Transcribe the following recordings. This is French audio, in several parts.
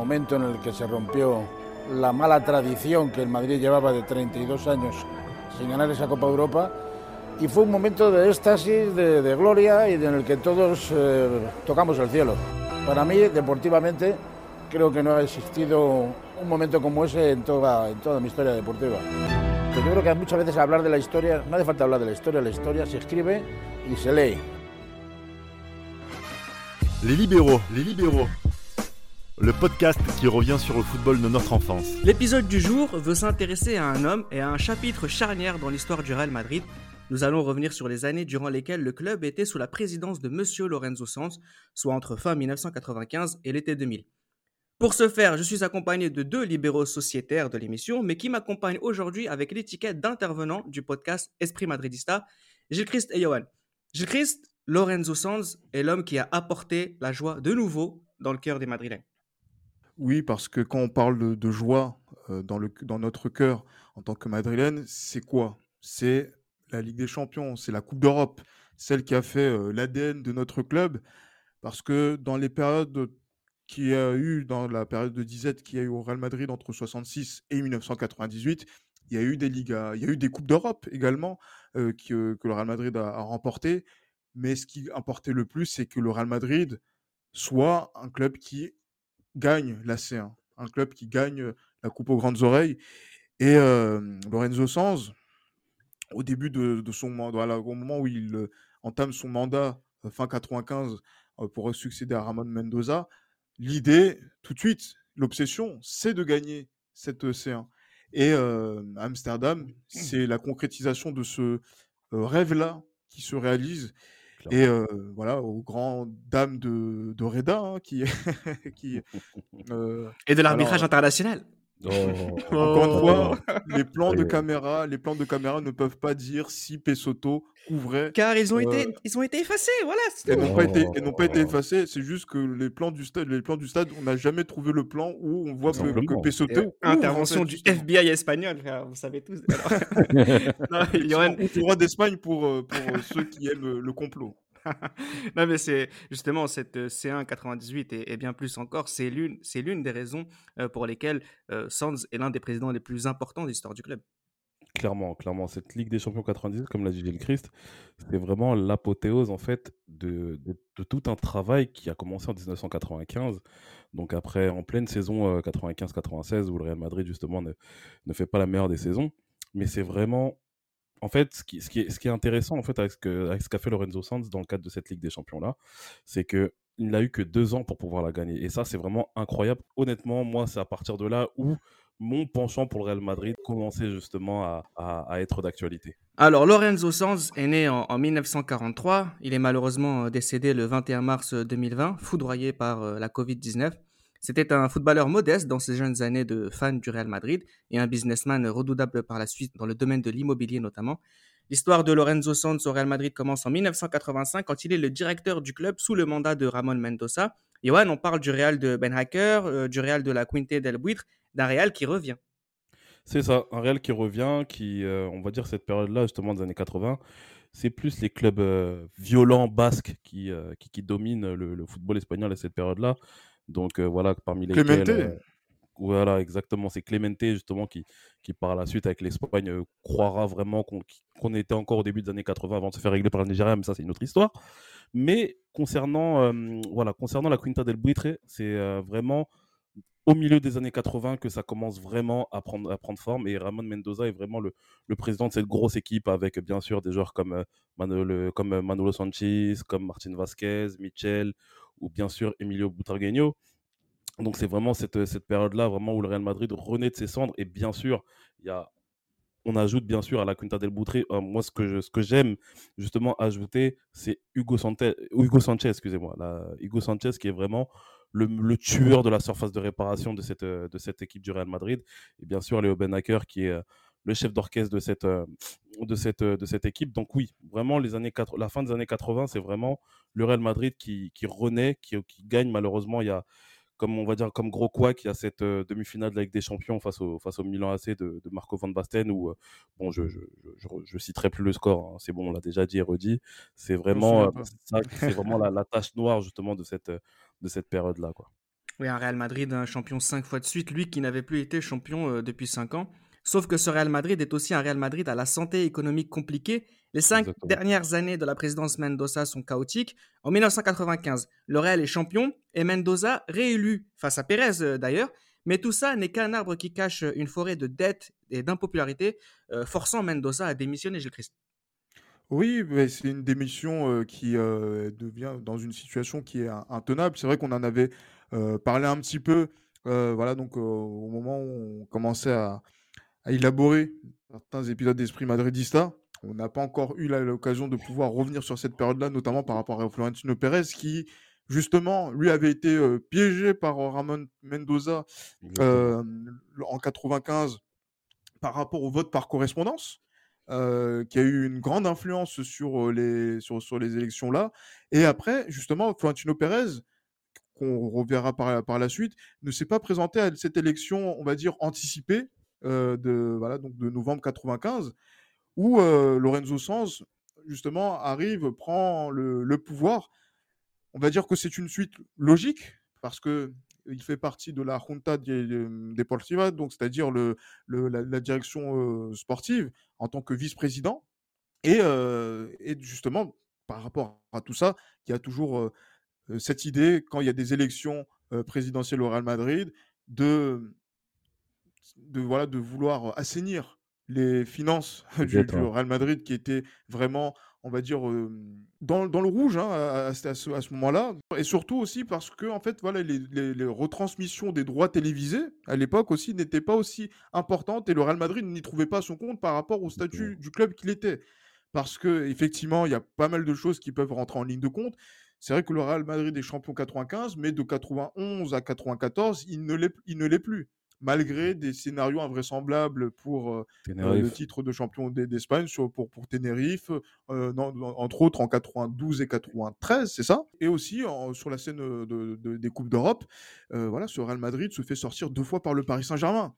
momento en el que se rompió la mala tradición que el Madrid llevaba de 32 años sin ganar esa Copa Europa y fue un momento de éxtasis, de, gloria y en el que todos eh, tocamos el cielo. Para mí, deportivamente, creo que no ha existido un momento como ese en toda, en toda mi historia deportiva. yo creo que muchas veces hablar de la historia, no hace falta hablar de la historia, la historia se escribe y se lee. Les libéraux, les libéraux. Le podcast qui revient sur le football de notre enfance. L'épisode du jour veut s'intéresser à un homme et à un chapitre charnière dans l'histoire du Real Madrid, nous allons revenir sur les années durant lesquelles le club était sous la présidence de Monsieur Lorenzo Sanz, soit entre fin 1995 et l'été 2000. Pour ce faire, je suis accompagné de deux libéraux sociétaires de l'émission, mais qui m'accompagnent aujourd'hui avec l'étiquette d'intervenant du podcast Esprit Madridista, Gilles Christ et Johan. Gilles Christ, Lorenzo Sanz est l'homme qui a apporté la joie de nouveau dans le cœur des Madrilènes. Oui, parce que quand on parle de, joie euh, dans, le, dans notre cœur en tant que Madrilène, c'est quoi? C'est la Ligue des Champions, c'est la Coupe d'Europe, celle qui a fait l'ADN de notre club. Parce que dans les périodes qu'il y a eu, dans la période de disette qu'il y a eu au Real Madrid entre 66 et 1998, il y a eu des Ligues, il y a eu des Coupes d'Europe également que, le Real Madrid a, a remporté. Mais ce qui importait le plus, c'est que le Real Madrid soit un club qui gagne la C1, un club qui gagne la Coupe aux grandes oreilles. Et Lorenzo Sanz, au début de, son mandat, au moment où il entame son mandat fin 95 euh, pour succéder à Ramon Mendoza, l'idée, tout de suite, l'obsession, c'est de gagner cette C1. Et Amsterdam, c'est la concrétisation de ce rêve-là qui se réalise. Et voilà, aux grandes dames de, de Reda, hein, qui, qui et de l'arbitrage international. Oh. Encore une fois, les plans de caméra, les plans de caméra ne peuvent pas dire si Pesotto couvrait. Car ils ont été, euh, ils ont été effacés, voilà. Et n'ont pas été, et n'ont pas été effacés. C'est juste que les plans du stade, les plans du stade, on n'a jamais trouvé le plan où on voit que, que Pesotto. Intervention du FBI espagnol, vous savez tous. il y aura une roi d'Espagne pour, euh, pour euh, ceux qui aiment le complot. non, mais c'est justement cette C1 98 et, bien plus encore, c'est l'une, des raisons pour lesquelles Sands est l'un des présidents les plus importants de l'histoire du club. Clairement, clairement, cette Ligue des Champions 98, comme l'a dit Gilles Christ, c'est vraiment l'apothéose en fait de, de, tout un travail qui a commencé en 1995. Donc après, en pleine saison 95-96, où le Real Madrid justement ne, ne fait pas la meilleure des saisons, mais c'est vraiment en fait, ce qui, est, intéressant en fait avec ce qu'a fait Lorenzo Sanz dans le cadre de cette Ligue des Champions là, c'est que il n'a eu que deux ans pour pouvoir la gagner. Et ça, c'est vraiment incroyable. Honnêtement, moi, c'est à partir de là où mon penchant pour le Real Madrid commençait justement à, être d'actualité. Alors, Lorenzo Sanz est né en, en, 1943. Il est malheureusement décédé le 21 mars 2020, foudroyé par euh, la Covid-19. C'était un footballeur modeste dans ses jeunes années de fan du Real Madrid et un businessman redoutable par la suite dans le domaine de l'immobilier notamment. L'histoire de Lorenzo Sanz au Real Madrid commence en 1985 quand il est le directeur du club sous le mandat de Ramon Mendoza. Johan, on parle du Real de Ben Hacker, euh, du Real de la Quinte del Buitre, d'un Real qui revient. C'est ça, un Real qui revient, qui, euh, on va dire, cette période-là, justement, des années 80, c'est plus les clubs euh, violents basques qui, qui, dominent le, le, football espagnol à cette période-là. Donc voilà, parmi les Clemente. Euh, voilà, exactement. C'est Clemente justement qui, qui par la suite avec l'Espagne euh, croira vraiment qu'on était encore au début des années 80 avant de se faire régler par le Nigeria, mais ça c'est une autre histoire. Mais concernant, voilà, concernant la Quinta del Buitre, c'est vraiment au milieu des années 80 que ça commence vraiment à prendre, à prendre forme. Et Ramon Mendoza est vraiment le, le président de cette grosse équipe avec bien sûr des joueurs comme Manolo, comme Manolo Sanchez, comme Martin Vasquez, Michel ou bien sûr Emilio Butragueño. Donc c'est vraiment cette, cette période-là vraiment où le Real Madrid renaît de ses cendres. Et bien sûr, y a on ajoute bien sûr à la Quinta del Butre, euh, moi ce que, ce que j'aime justement ajouter, c'est Hugo, Hugo Sanchez, excusez-moi, Hugo Sanchez qui est vraiment le, le, tueur de la surface de réparation de cette, de cette équipe du Real Madrid. Et bien sûr, Léo Benaker qui est euh, le chef d'orchestre de cette, euh, de, cette, de cette équipe. Donc oui, vraiment, les années 4, la fin des années 80, c'est vraiment le Real Madrid qui, qui renaît, qui, qui, gagne. Malheureusement, il y a, comme on va dire, comme gros quoi, qui a cette euh, demi-finale de la Ligue des Champions face au, face au Milan AC de, de Marco van Basten, où, euh, bon, je, je, je, citerai plus le score, hein. c'est bon, on l'a déjà dit et redit. C'est vraiment, c'est vraiment la, la, tâche noire, justement, de cette, de cette période-là, quoi. Oui, un Real Madrid, un champion cinq fois de suite, lui qui n'avait plus été champion euh, depuis cinq ans. Sauf que ce Real Madrid est aussi un Real Madrid à la santé économique compliquée. Les cinq Exactement. dernières années de la présidence Mendoza sont chaotiques. En 1995, le Real est champion et Mendoza réélu face à Pérez euh, d'ailleurs. Mais tout ça n'est qu'un arbre qui cache une forêt de dettes et d'impopularité, euh, forçant Mendoza à démissionner, Gilles Christ. Oui, mais c'est une démission euh, qui devient dans une situation qui est in- intenable. C'est vrai qu'on en avait parlé un petit peu, voilà, donc au moment où on commençait à, à élaborer certains épisodes d'Esprit Madridista. On n'a pas encore eu l'occasion de pouvoir revenir sur cette période-là, notamment par rapport à Florentino Pérez, qui justement, lui avait été euh, piégé par euh, Ramon Mendoza euh, en 95 par rapport au vote par correspondance, euh, qui a eu une grande influence sur les, sur, sur les élections là. Et après, justement, Florentino Pérez, qu'on reverra par, par la suite, ne s'est pas présenté à cette élection, on va dire, anticipée de, voilà, donc de novembre 95, où euh, Lorenzo Sanz, justement, arrive, prend le, le pouvoir. On va dire que c'est une suite logique, parce que il fait partie de la Junta de- Deportiva, donc c'est-à-dire le, le- la, direction euh, sportive en tant que vice-président. Et, euh, et justement, par rapport à tout ça, il y a toujours euh, euh, cette idée, quand il y a des élections euh, présidentielles au Real Madrid, de, de, voilà, de vouloir assainir les finances du. Real Madrid qui étaient vraiment, on va dire, euh, dans, dans le rouge hein, à, ce, à ce moment-là. Et surtout aussi parce que, en fait, voilà, les, les- les retransmissions des droits télévisés à l'époque aussi n'étaient pas aussi importantes et le Real Madrid n'y trouvait pas son compte par rapport au statut du club qu'il était. Parce que effectivement, il y a pas mal de choses qui peuvent rentrer en ligne de compte. C'est vrai que le Real Madrid est champion 95, mais de 91 à 94, il ne l'est, il ne l'est plus. Malgré des scénarios invraisemblables pour euh, euh, le titre de champion d'E- d'Espagne pour, pour Tenerife, euh, non, entre autres en 92 et 93, c'est ça? Et aussi en- sur la scène de- de- des Coupes d'Europe, voilà, ce Real Madrid se fait sortir deux fois par le Paris Saint-Germain.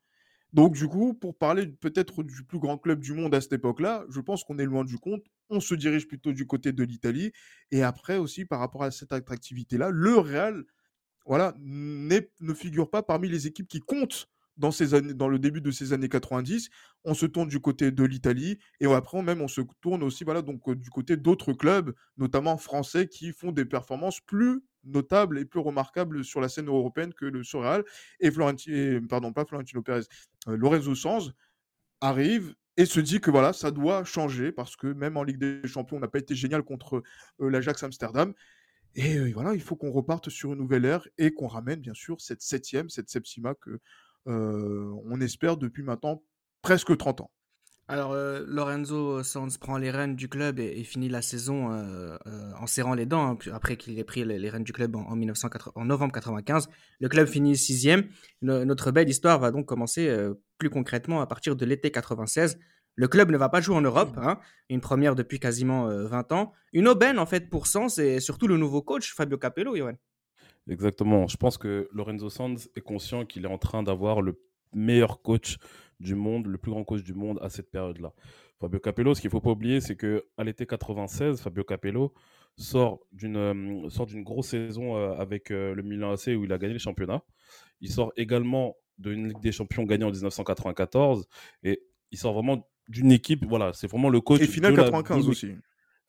Donc du coup, pour parler peut-être du plus grand club du monde à cette époque-là, je pense qu'on est loin du compte. On se dirige plutôt du côté de l'Italie. Et après aussi, par rapport à cette attractivité-là, le Real voilà, ne figure pas parmi les équipes qui comptent dans, ces années, dans le début de ces années 90. On se tourne du côté de l'Italie et après, même, on se tourne aussi voilà, donc, euh, du côté d'autres clubs, notamment français, qui font des performances plus notables et plus remarquables sur la scène européenne que le Surreal. Et, pardon, Florentino Pérez, euh, Lorenzo Sanz arrive et se dit que voilà, ça doit changer parce que même en Ligue des Champions, on n'a pas été génial contre euh, l'Ajax Amsterdam. Et voilà, il faut qu'on reparte sur une nouvelle ère et qu'on ramène bien sûr cette septième, cette Septima que euh, on espère depuis maintenant presque 30 ans. Alors, euh, Lorenzo Sanz prend les rênes du club et, finit la saison euh, en serrant les dents. hein, après qu'il ait pris les, les rênes du club en, en 1980 en novembre 95, le club finit sixième. No- notre belle histoire va donc commencer plus concrètement à partir de l'été 96. Le club ne va pas jouer en Europe, hein, une première depuis quasiment euh, 20 ans. Une aubaine en fait pour Sanz et surtout le nouveau coach Fabio Capello, Johan. Exactement. Je pense que Lorenzo Sanz est conscient qu'il est en train d'avoir le meilleur coach du monde, le plus grand coach du monde à cette période-là. Fabio Capello, ce qu'il ne faut pas oublier, c'est que à l'été 96, Fabio Capello sort d'une euh, sort d'une grosse saison euh, avec euh, le Milan AC où il a gagné le championnat. Il sort également d'une Ligue des Champions gagnée en 1994 et il sort vraiment d'une équipe. Voilà, c'est vraiment le coach. Et finale la 95 Ligue- aussi.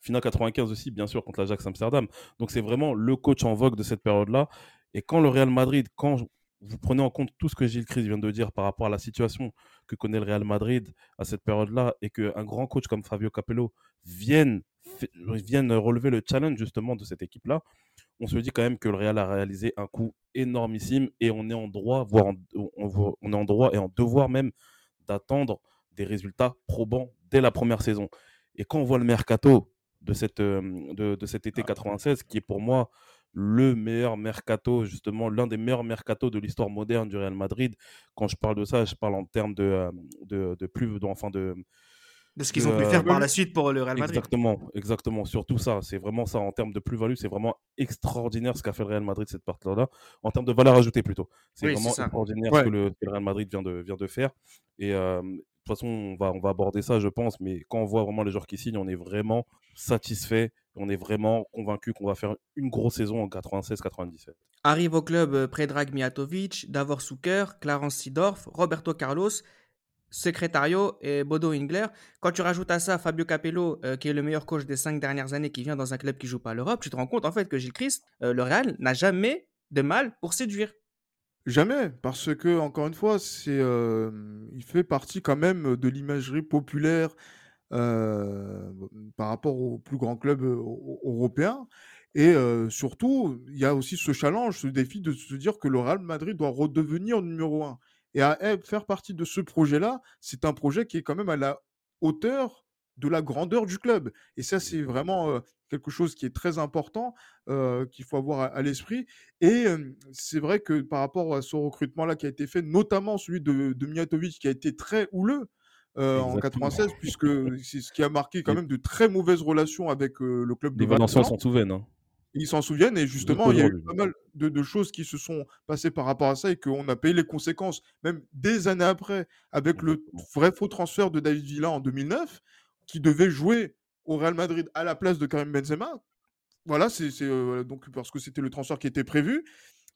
Finale 95 aussi, bien sûr, contre l'Ajax Amsterdam. Donc c'est vraiment le coach en vogue de cette période-là. Et quand le Real Madrid, quand vous prenez en compte tout ce que Gilles Chris vient de dire par rapport à la situation que connaît le Real Madrid à cette période-là, et qu'un grand coach comme Fabio Capello vienne, relever le challenge justement de cette équipe-là, on se dit quand même que le Real a réalisé un coup énormissime et on est en droit, voire en- on, on est en droit et en devoir même d'attendre des résultats probants dès la première saison. Et quand on voit le mercato de, cette, euh, de, de cet été 96, qui est pour moi le meilleur mercato, justement l'un des meilleurs mercatos de l'histoire moderne du Real Madrid. Quand je parle de ça, je parle en termes de, euh, de, de plus, de- enfin de, De ce qu'ils ont pu faire par la suite pour le Real Madrid. Exactement, exactement. Surtout ça, c'est vraiment ça en termes de plus-value, c'est vraiment extraordinaire ce qu'a fait le Real Madrid cette partie-là. En termes de valeur ajoutée plutôt, c'est Oui, vraiment extraordinaire Ouais. ce, que le, ce que le Real Madrid vient de, vient de faire. Et euh, de toute façon, on va, aborder ça, je pense. Mais quand on voit vraiment les joueurs qui signent, on est vraiment satisfait On est vraiment convaincu qu'on va faire une grosse saison en 96-97. Arrive au club euh, Predrag Mijatovic, Davor Suker, Clarence Sidorf, Roberto Carlos, Secretario et Bodo Ingler. Quand tu rajoutes à ça Fabio Capello, euh, qui est le meilleur coach des cinq dernières années, qui vient dans un club qui joue pas l'Europe, tu te rends compte en fait que Gilles Christ, euh, le Real, n'a jamais de mal pour séduire. Jamais, parce que encore une fois, c'est, il fait partie quand même de l'imagerie populaire par rapport aux plus grands clubs européens. Et surtout, il y a aussi ce challenge, ce défi de se dire que le Real Madrid doit redevenir numéro un. Et à faire partie de ce projet-là, c'est un projet qui est quand même à la hauteur de la grandeur du club. Et ça, c'est vraiment quelque chose qui est très important, qu'il faut avoir à, l'esprit. Et c'est vrai que par rapport à ce recrutement-là qui a été fait, notamment celui de, de Mijatovic, qui a été très houleux, en 96, puisque c'est ce qui a marqué quand même de très mauvaises relations avec le club de Les Valenciens s'en souviennent. Hein. Ils s'en souviennent et justement, il y a eu pas mal de, choses qui se sont passées par rapport à ça et qu'on a payé les conséquences, même des années après, avec le vrai faux transfert de David Villa en 2009, qui devait jouer au Real Madrid à la place de Karim Benzema. Voilà, c'est donc parce que c'était le transfert qui était prévu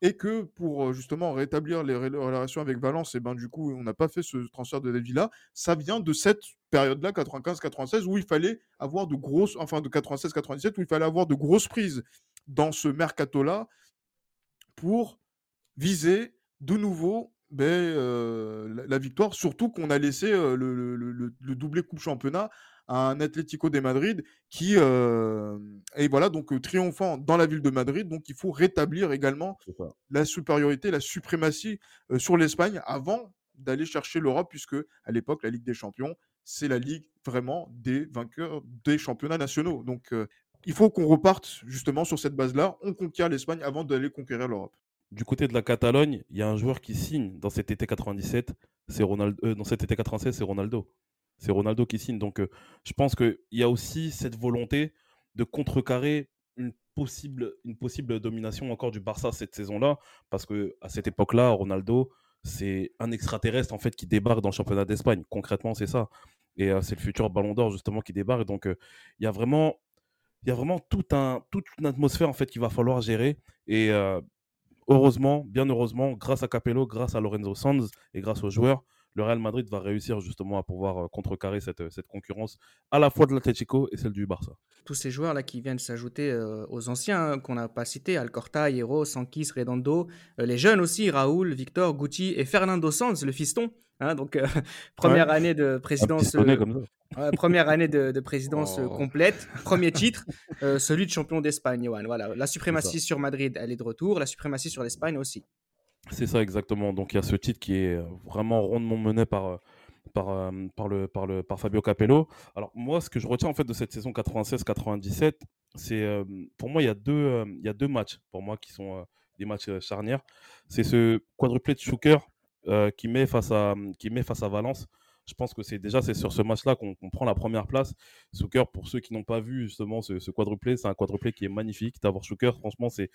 et que pour justement rétablir les relations avec Valence, et ben du coup, on n'a pas fait ce transfert de David Villa. Ça vient de cette période-là, 95-96, où il fallait avoir de grosses, enfin de 96-97, où il fallait avoir de grosses prises dans ce mercato-là pour viser de nouveau ben, la, victoire, surtout qu'on a laissé le, le, doublé coupe championnat un Atlético de Madrid qui est voilà donc triomphant dans la ville de Madrid. Donc il faut rétablir également la supériorité, la suprématie sur l'Espagne avant d'aller chercher l'Europe, puisque à l'époque la Ligue des Champions c'est la ligue vraiment des vainqueurs des championnats nationaux. Donc il faut qu'on reparte justement sur cette base-là. On conquiert l'Espagne avant d'aller conquérir l'Europe. Du côté de la Catalogne, il y a un joueur qui signe dans cet été 97, c'est Ronaldo. dans cet été 96, c'est Ronaldo. C'est Ronaldo qui signe. Donc, euh, je pense qu'il y a aussi cette volonté de contrecarrer une possible, une possible domination encore du Barça cette saison-là. Parce que à cette époque-là, Ronaldo, c'est un extraterrestre en fait qui débarque dans le championnat d'Espagne. Concrètement, c'est ça. Et euh, c'est le futur Ballon d'Or justement qui débarque. Donc, euh, il y a vraiment, il y a vraiment tout un, toute une atmosphère en fait qu'il va falloir gérer. Et heureusement, bien heureusement, grâce à Capello, grâce à Lorenzo Sanz et grâce aux joueurs, le Real Madrid va réussir justement à pouvoir euh, contrecarrer cette, euh, cette concurrence à la fois de l'Atlético et celle du Barça. Tous ces joueurs là qui viennent s'ajouter euh, aux anciens hein, qu'on n'a pas cités, Alcorta, Hierro, Sankis, Redondo, les jeunes aussi, Raoul, Victor, Guti et Fernando Sanz, le fiston. Hein, donc première, année de présidence, première année de, présidence complète, premier titre, celui de champion d'Espagne. Voilà, la suprématie sur Madrid, elle est de retour, la suprématie sur l'Espagne aussi. C'est ça exactement. Donc il y a ce titre qui est euh, vraiment rondement mené par, euh, euh, par, le, par, le, par Fabio Capello. Alors moi, ce que je retiens en fait de cette saison 96-97, c'est pour moi il y a deux il y a deux matchs pour moi qui sont des matchs charnières. C'est ce quadruplé de Schuker qui met face à qui met face à Valence. Je pense que c'est déjà c'est sur ce match-là qu'on prend la première place. Schuker, pour ceux qui n'ont pas vu justement ce, ce quadruplé, c'est un quadruplé qui est magnifique. D'avoir Schuker, franchement, c'est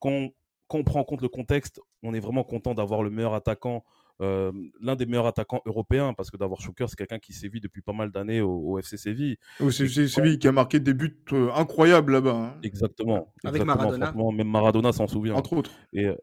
quand quand on prend en compte le contexte, on est vraiment content d'avoir le meilleur attaquant, euh, l'un des meilleurs attaquants européens, parce que d'avoir Schuker, c'est quelqu'un qui sévit depuis pas mal d'années au, FC Séville. c'est Séville qui a marqué des buts euh, incroyables là-bas. Hein. Exactement. Avec Maradona. Même Maradona s'en souvient. Entre autres. Et euh,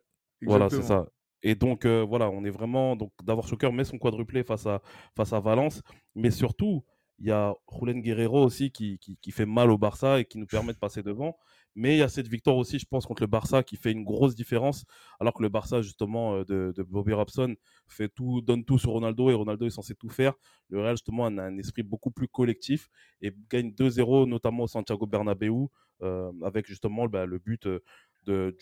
voilà, c'est ça. Et donc, voilà, on est vraiment. Donc, d'avoir Schuker met son quadruplé face à, face à Valence, mais surtout, il y a Julen Guerrero aussi qui, qui, fait mal au Barça et qui nous permet de passer devant. Mais il y a cette victoire aussi, je pense, contre le Barça qui fait une grosse différence. Alors que le Barça, justement, euh, de, Bobby Robson fait tout, donne tout sur Ronaldo et Ronaldo est censé tout faire. Le Real, justement, a un esprit beaucoup plus collectif et gagne 2-0, notamment au Santiago Bernabéu, euh, avec justement bah, le but euh, de,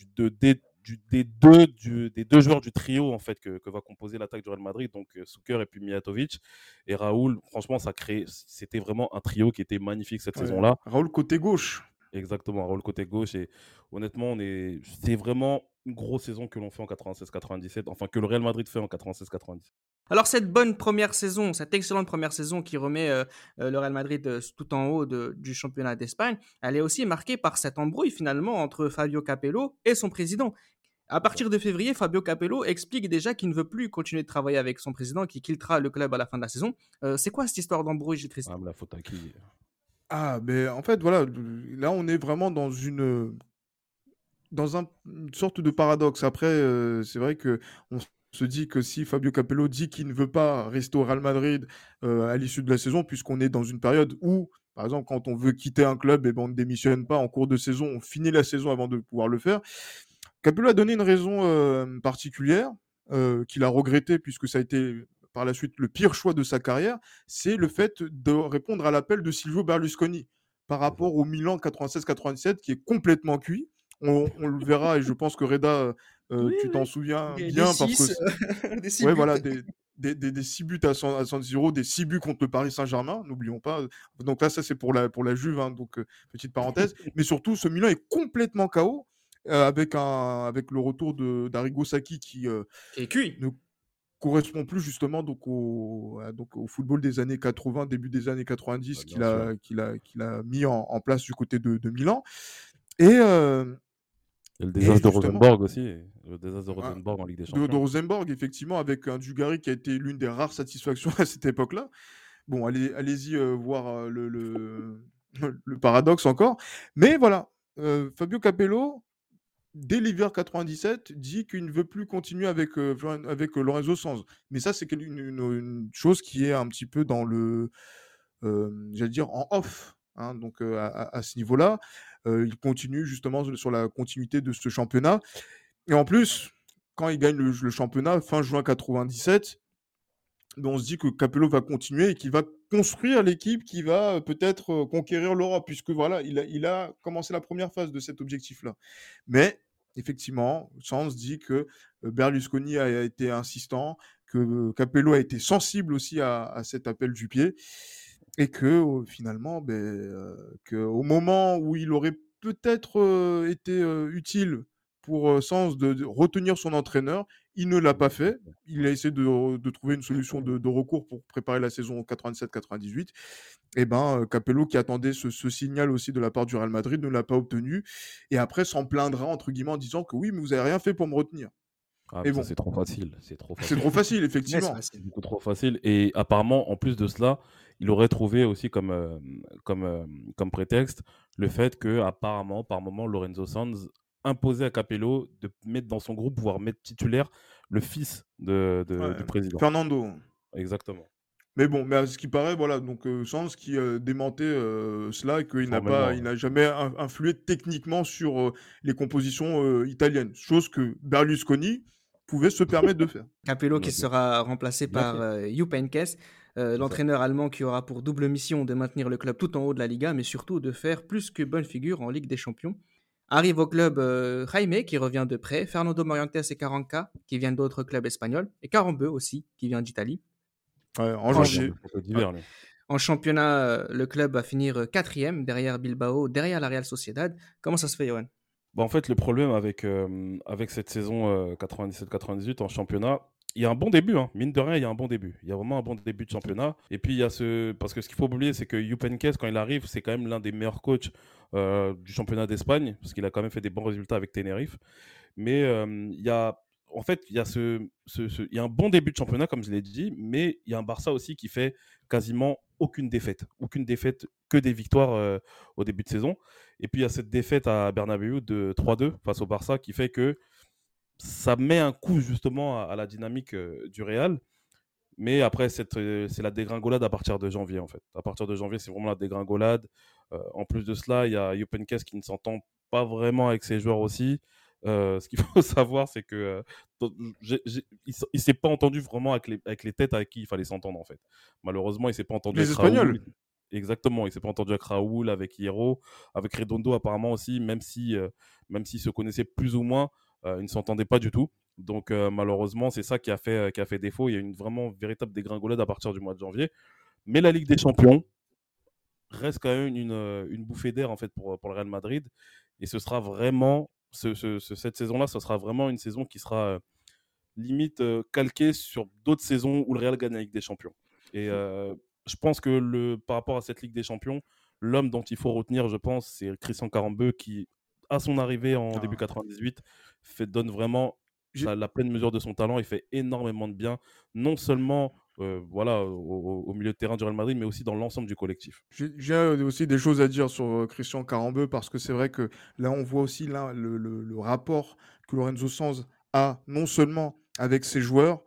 des, deux, des deux joueurs du trio en fait que, va composer l'attaque du Real Madrid, donc Suker et puis Mijatovic. Et Raoul, franchement, ça crée, c'était vraiment un trio qui était magnifique cette saison-là. Raoul côté gauche. Exactement, rôle côté gauche. Et honnêtement, on est... c'est vraiment une grosse saison que l'on fait en 96-97, enfin que le Real Madrid fait en 96-97. Alors cette bonne première saison, cette excellente première saison qui remet euh, euh, le Real Madrid euh, tout en haut du championnat d'Espagne, elle est aussi marquée par cette embrouille finalement entre Fabio Capello et son président. À partir de février, Fabio Capello explique déjà qu'il ne veut plus continuer de travailler avec son président, qui quittera le club à la fin de la saison. c'est quoi cette histoire d'embrouille, Gilles ah, La faute à qui? Ah, mais en fait, voilà, là, on est vraiment dans une, dans un, une sorte de paradoxe. Après, euh, c'est vrai que on se dit que si Fabio Capello dit qu'il ne veut pas rester au Real Madrid euh, à l'issue de la saison, puisqu'on est dans une période où, par exemple, quand on veut quitter un club, et eh ben, on ne démissionne pas en cours de saison, on finit la saison avant de pouvoir le faire. Capello a donné une raison euh, particulière qu'il a regretté puisque ça a été par la suite le pire choix de sa carrière, c'est le fait de répondre à l'appel de Silvio Berlusconi par rapport au Milan 96-97 qui est complètement cuit. On, le verra et je pense que Reda, euh, tu t'en souviens bien parce que des six ouais, voilà des, des, des, six buts à San, Siro, des six buts contre le Paris Saint-Germain, n'oublions pas. Donc là, ça c'est pour la pour la Juve, hein, donc euh, petite parenthèse. Mais surtout, ce Milan est complètement chaos. Euh, avec, un, avec le retour d'Arigo Saki qui, est cuit correspond plus justement donc au, donc au football des années 80, début des années 90 qu'il a, qu'il a, qu'il a mis en, en, place du côté de, de Milan. Et, euh, et le désastre de Rosenborg aussi, le désastre de Rosenborg en Ligue des Champions. De, de, Rosenborg, effectivement, avec un Dugarry qui a été l'une des rares satisfactions à cette époque-là. Bon, allez, allez-y euh, voir euh, le, le, le, paradoxe encore. Mais voilà, euh, Fabio Capello, dès l'hiver 97, dit qu'il ne veut plus continuer avec, euh, avec euh, Lorenzo Sanz. Mais ça, c'est une, chose qui est un petit peu dans le, euh, j'allais dire, en off. Hein, donc à, ce niveau-là, il continue justement sur la continuité de ce championnat. Et en plus, quand il gagne le, championnat fin juin 97, ben, on se dit que Capello va continuer et qu'il va construire l'équipe qui va peut-être conquérir l'Europe, puisque voilà, il a, il a commencé la première phase de cet objectif-là. Mais effectivement, Sanz dit que Berlusconi a été insistant, que Capello a été sensible aussi à, cet appel du pied, et que finalement, ben, au moment où il aurait peut-être été utile pour Sens de, retenir son entraîneur. Il ne l'a pas fait. Il a essayé de, trouver une solution de, recours pour préparer la saison 97-98. Et ben, Capello, qui attendait ce, signal aussi de la part du Real Madrid, ne l'a pas obtenu. Et après, s'en plaindra, entre guillemets, en disant que oui, mais vous n'avez rien fait pour me retenir. Ah, bon. c'est trop facile. C'est trop facile. C'est trop facile, effectivement. c'est beaucoup trop facile. Et apparemment, en plus de cela, il aurait trouvé aussi comme, comme, comme prétexte le fait que, apparemment, par moment, Lorenzo Sanz imposer à Capello de mettre dans son groupe, voire mettre titulaire le fils de, du président. Fernando. Exactement. Mais bon, mais à ce qui paraît, voilà, donc euh, Sans qui euh, démentait euh, cela et qu'il n'a pas, il n'a jamais influé techniquement sur euh, les compositions italiennes, chose que Berlusconi pouvait se permettre de faire. Capello qui sera remplacé par Jupp Heynckes, l'entraîneur allemand qui aura pour double mission de maintenir le club tout en haut de la Liga, mais surtout de faire plus que bonne figure en Ligue des Champions. Arrive au club euh, Jaime qui revient de près, Fernando Morientes et Caranca qui viennent d'autres clubs espagnols, et Carambeu aussi qui vient d'Italie. en, en championnat, euh, le club va finir euh, quatrième derrière Bilbao, derrière la Real Sociedad. Comment ça se fait, Johan? Bah, En fait, le problème avec, avec cette saison 97-98 en championnat, il y a un bon début, hein. mine de rien, il y a un bon début. Il y a vraiment un bon début de championnat. Et puis, il y a ce. Parce que ce qu'il faut oublier, c'est que Youpenkes, quand il arrive, c'est quand même l'un des meilleurs coachs euh, du championnat d'Espagne, parce qu'il a quand même fait des bons résultats avec Tenerife. Mais euh, il y a. En fait, il y, a ce, y a un bon début de championnat, comme je l'ai dit, mais il y a un Barça aussi qui fait quasiment aucune défaite. Aucune défaite, que des victoires euh, au début de saison. Et puis, il y a cette défaite à Bernabeu de 3-2 face au Barça qui fait que ça met un coup justement à, la dynamique du Real. Mais après, c'est la dégringolade à partir de janvier, en fait. À partir de janvier, c'est vraiment la dégringolade. Euh, en plus de cela, il y a Yupenkes qui ne s'entend pas vraiment avec ses joueurs aussi. ce qu'il faut savoir, c'est que il ne s'est pas entendu vraiment avec les, avec les têtes avec qui il fallait s'entendre, en fait. Malheureusement, il ne s'est pas entendu les avec Espagnols. Exactement, il s'est pas entendu avec Raoul, avec Hierro, avec Redondo apparemment aussi, même si, même s'ils se connaissaient plus ou moins, euh, ils ne s'entendaient pas du tout. Donc euh, malheureusement, c'est ça qui a, fait, qui a fait défaut. Il y a une vraiment véritable dégringolade à partir du mois de janvier. Mais la Ligue des Champions reste quand même une, euh, une bouffée d'air en fait pour, pour le Real Madrid. Et ce sera vraiment, ce, cette saison-là, ce sera vraiment une saison qui sera limite calquée sur d'autres saisons où le Real gagne la Ligue des Champions. Et je pense que le, par rapport à cette Ligue des Champions, l'homme dont il faut retenir, je pense, c'est Christian Carambeu qui, à son arrivée en début 98, ah. fait, donne vraiment la, pleine mesure de son talent. Il fait énormément de bien, non seulement voilà, au, milieu de terrain du Real Madrid, mais aussi dans l'ensemble du collectif. J'ai aussi des choses à dire sur Christian Carambeu parce que c'est vrai que là, on voit aussi là, le, le, rapport que Lorenzo Sanz a non seulement avec ses joueurs,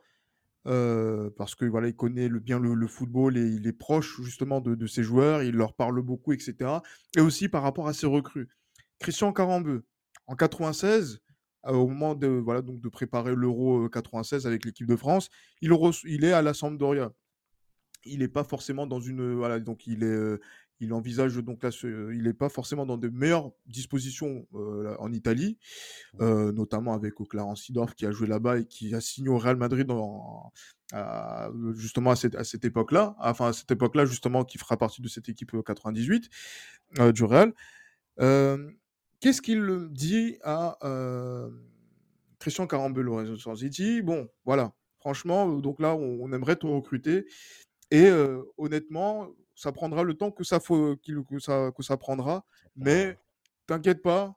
parce que voilà, il connaît le, bien le, football et il est proche justement de, de, ses joueurs, il leur parle beaucoup, etc. Et aussi par rapport à ses recrues. Christian Carambeu, en 96, au moment de, voilà, donc de préparer l'Euro 96 avec l'équipe de France, il, il est à la Sampdoria. Il n'est pas forcément dans une. Voilà, donc il est. il envisage donc là, il n'est pas forcément dans de meilleures dispositions en Italie, notamment avec Clarence Sidorf qui a joué là-bas et qui a signé au Real Madrid justement à cette, à cette époque-là, enfin à cette époque-là justement qui fera partie de cette équipe 98 du Real. Qu'est-ce qu'il dit à Christian Carambeu, Il dit bon, voilà, franchement, donc là, on, aimerait te recruter. Et honnêtement, ça prendra le temps que ça, faut, que ça, que ça prendra. Mais t'inquiète pas,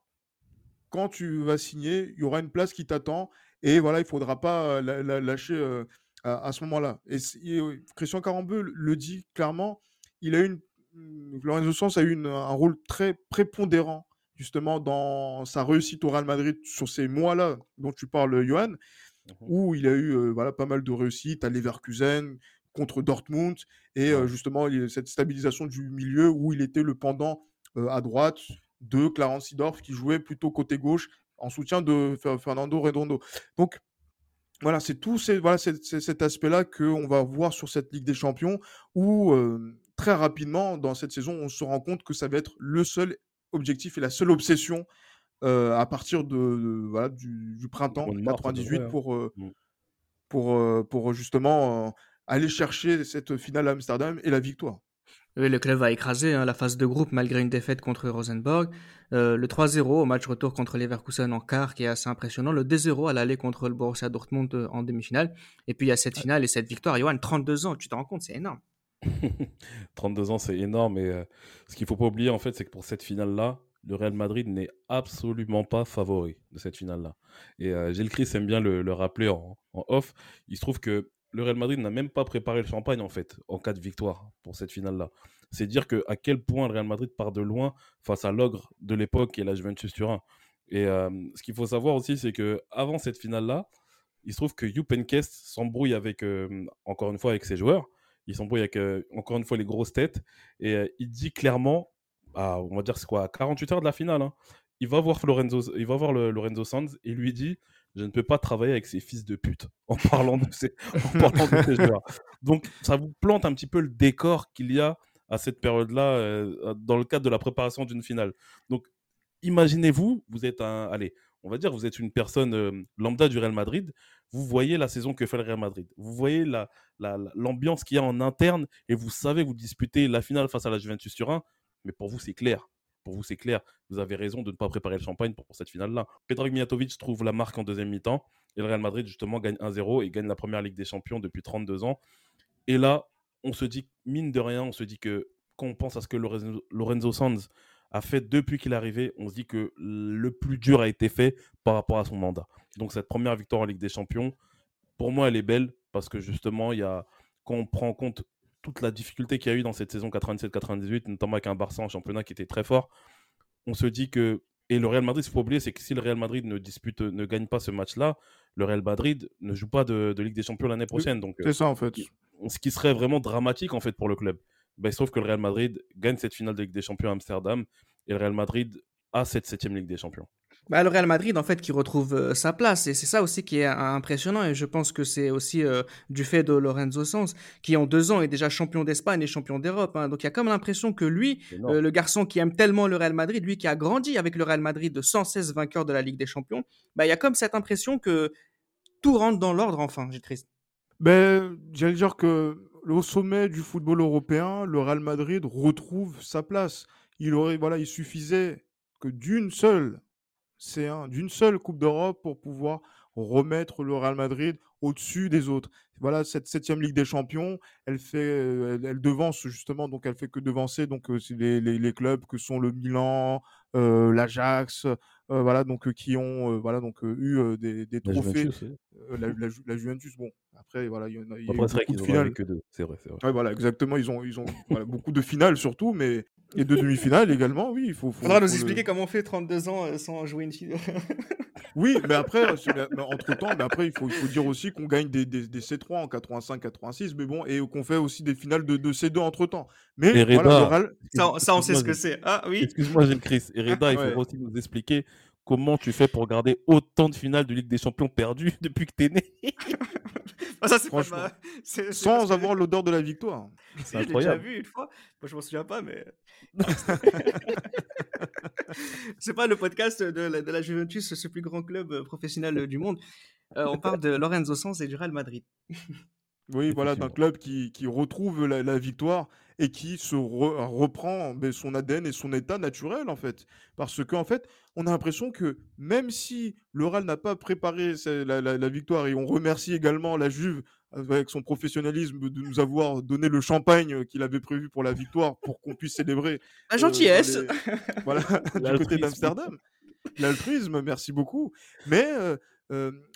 quand tu vas signer, il y aura une place qui t'attend. Et voilà, il ne faudra pas la, lâcher à, ce moment-là. Et, Christian Carambeu le dit clairement, il a une, Lorenzo Sens a eu un rôle très prépondérant justement dans sa réussite au Real Madrid sur ces mois-là dont tu parles, Johan, mmh où il a eu voilà, pas mal de réussites à Leverkusen, contre Dortmund, et justement cette stabilisation du milieu où il était le pendant à droite de Clarence Sidorf qui jouait plutôt côté gauche en soutien de Fernando Redondo. Donc voilà, c'est tout voilà, cet aspect-là qu'on va voir sur cette Ligue des Champions où très rapidement dans cette saison, on se rend compte que ça va être le seul objectif et la seule obsession à partir de, voilà, du, printemps 98 pour, mmh. pour, pour justement aller chercher cette finale à Amsterdam et la victoire. Oui, le club va écraser hein, la phase de groupe malgré une défaite contre Rosenborg. le 3-0 au match retour contre Leverkusen en quart qui est assez impressionnant. Le 2-0 à l'aller contre le Borussia Dortmund en demi-finale. Et puis il y a cette finale et cette victoire. Johan, 32 ans, tu te rends compte, c'est énorme. 32 ans, c'est énorme. Et ce qu'il faut pas oublier, en fait, c'est que pour cette finale-là, le Real Madrid n'est absolument pas favori de cette finale-là. Et Gilles Chris aime bien le, rappeler en, off. Il se trouve que le Real Madrid n'a même pas préparé le champagne, en fait, en cas de victoire pour cette finale-là. C'est dire que, à quel point le Real Madrid part de loin face à l'ogre de l'époque et la Juventus Turin. Et ce qu'il faut savoir aussi, c'est que avant cette finale-là, il se trouve que Jupp s'embrouille avec, encore une fois, avec ses joueurs. Il s'embrouille avec, encore une fois, les grosses têtes. Et il dit clairement on va dire c'est quoi, 48 heures de la finale, hein. il va voir Lorenzo, il va voir le, Lorenzo Sanz et lui dit je ne peux pas travailler avec ces fils de pute en parlant de ces, joueurs. Donc ça vous plante un petit peu le décor qu'il y a à cette période-là euh, dans le cadre de la préparation d'une finale. Donc imaginez-vous, vous êtes un, allez, on va dire vous êtes une personne lambda du Real Madrid, vous voyez la saison que fait le Real Madrid, vous voyez l'ambiance la, qu'il y a en interne et vous savez vous disputer la finale face à la Juventus Turin mais pour vous, c'est clair. Pour vous, c'est clair. Vous avez raison de ne pas préparer le champagne pour, cette finale-là. Pedrag Mijatovic trouve la marque en deuxième mi-temps. Et le Real Madrid, justement, gagne 1-0 et gagne la première Ligue des Champions depuis 32 ans. Et là, on se dit, mine de rien, on se dit que quand on pense à ce que Lorenzo Sanz a fait depuis qu'il est arrivé, on se dit que le plus dur a été fait par rapport à son mandat. Donc cette première victoire en Ligue des Champions, pour moi, elle est belle parce que justement, il y a, quand on prend en compte toute la difficulté qu'il y a eu dans cette saison 97-98, notamment avec un Barça en championnat qui était très fort, on se dit que. Et le Real Madrid, qu'il faut oublier, c'est que si le Real Madrid ne dispute, ne gagne pas ce match-là, le Real Madrid ne joue pas de, Ligue des Champions l'année prochaine. Donc, c'est ça en fait. Ce qui serait vraiment dramatique en fait pour le club. Ben, il se trouve que le Real Madrid gagne cette finale de Ligue des Champions à Amsterdam et le Real Madrid a cette septième Ligue des Champions. Bah, le Real Madrid, en fait, qui retrouve euh, sa place. Et c'est ça aussi qui est impressionnant. Et je pense que c'est aussi euh, du fait de Lorenzo Sanz, qui en deux ans est déjà champion d'Espagne et champion d'Europe. Hein. Donc il y a comme l'impression que lui, euh, le garçon qui aime tellement le Real Madrid, lui qui a grandi avec le Real Madrid de 116 vainqueurs de la Ligue des Champions, bah, il y a comme cette impression que tout rentre dans l'ordre enfin, j'ai triste. Ben, j'allais dire que au sommet du football européen, le Real Madrid retrouve sa place. Il aurait, voilà, il suffisait que d'une seule c'est d'une seule Coupe d'Europe pour pouvoir remettre le Real Madrid au-dessus des autres. Voilà, cette septième Ligue des Champions, elle fait, euh, elle, devance justement, donc elle fait que devancer donc euh, les, les, clubs que sont le Milan, euh, l'Ajax, voilà donc qui ont voilà donc eu des, des trophées. La, la, Juventus, bon après voilà, il y, a, y a beaucoup de finales. Que deux, c'est vrai, c'est vrai. Ouais, voilà, exactement, ils ont ils ont beaucoup de finales surtout, mais et de demi-finales également, oui. Il faut, faut, Faudra nous expliquer comment on fait 32 ans sans jouer une finale. Oui, mais après, entre temps, mais après, il faut, il faut dire aussi qu'on gagne des, des, des, C3 en 85, 86, mais bon, et qu'on fait aussi des finales de, de C2 entre temps. Mais voilà, ça, ça, on sait ce que c'est. Ah oui. Excuse-moi, j'ai Chris. Et Reda, il faut aussi nous expliquer comment tu fais pour garder autant de finales de Ligue des Champions perdues depuis que t'es né. Ah, ça, c'est pas Sans avoir l'odeur de la victoire. C'est incroyable. J'ai déjà vu une fois. Moi, je m'en souviens pas, mais. c'est pas le podcast de la, de la, Juventus, ce plus grand club euh, professionnel du monde. Euh, on parle de Lorenzo Sanz et du Real Madrid. oui, voilà, d'un club qui, qui retrouve la, la, victoire et qui se reprend ben, son ADN et son état naturel, en fait. Parce qu'en en fait, on a l'impression que même si le Real n'a pas préparé la, la, victoire, et on remercie également la Juve avec son professionnalisme de nous avoir donné le champagne qu'il avait prévu pour la victoire pour qu'on puisse célébrer. La gentillesse Voilà, du côté d'Amsterdam. L'altruisme, merci beaucoup. Mais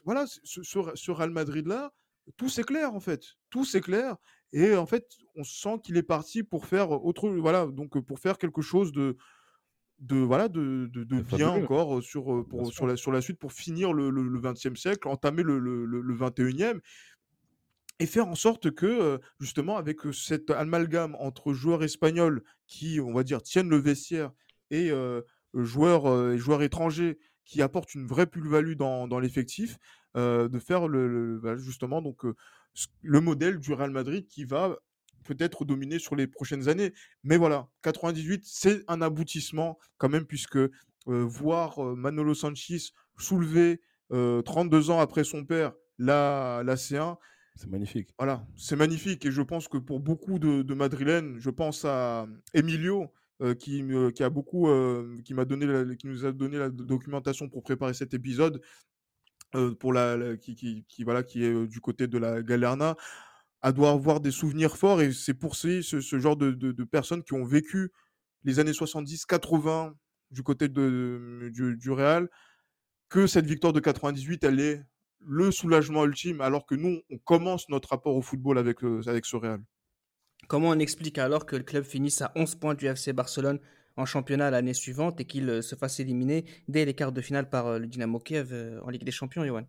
voilà, ce, Real Madrid-là, tout s'éclaire en fait. Tout s'éclaire. Et en fait, on sent qu'il est parti pour faire autre, voilà, donc pour faire quelque chose de, de voilà de, de, bien encore sur, pour, sur, la, sur la suite pour finir le, le, 20e siècle, entamer le, le, le 21e et faire en sorte que, justement, avec cet amalgame entre joueurs espagnols qui, on va dire, tiennent le vestiaire et joueurs, joueurs étrangers qui apportent une vraie plus-value dans, dans l'effectif, de faire le, bah, justement donc, le modèle du Real Madrid qui va peut-être dominer sur les prochaines années. Mais voilà, 98, c'est un aboutissement quand même, puisque voir Manolo Sanchez soulever 32 ans après son père la, la C1, c'est magnifique. Voilà, c'est magnifique. Et je pense que pour beaucoup de, de Madrilènes, je pense à Emilio, euh, qui, qui, a beaucoup, euh, qui m'a donné, qui nous a donné la documentation pour préparer cet épisode, euh, pour la, qui, qui, qui, voilà, qui est du côté de la Galerna, à doit avoir des souvenirs forts. Et c'est pour ce, ce, genre de, personnes qui ont vécu les années 70, 80 du côté de, du, Real, que cette victoire de 98, elle est le soulagement ultime, alors que nous, on commence notre rapport au football avec, euh, avec ce Real. Comment on explique alors que le club finisse à 11 points du FC Barcelone en championnat l'année suivante et qu'il euh, se fasse éliminer dès les quarts de finale par euh, le Dynamo Kiev en Ligue des Champions, Johan?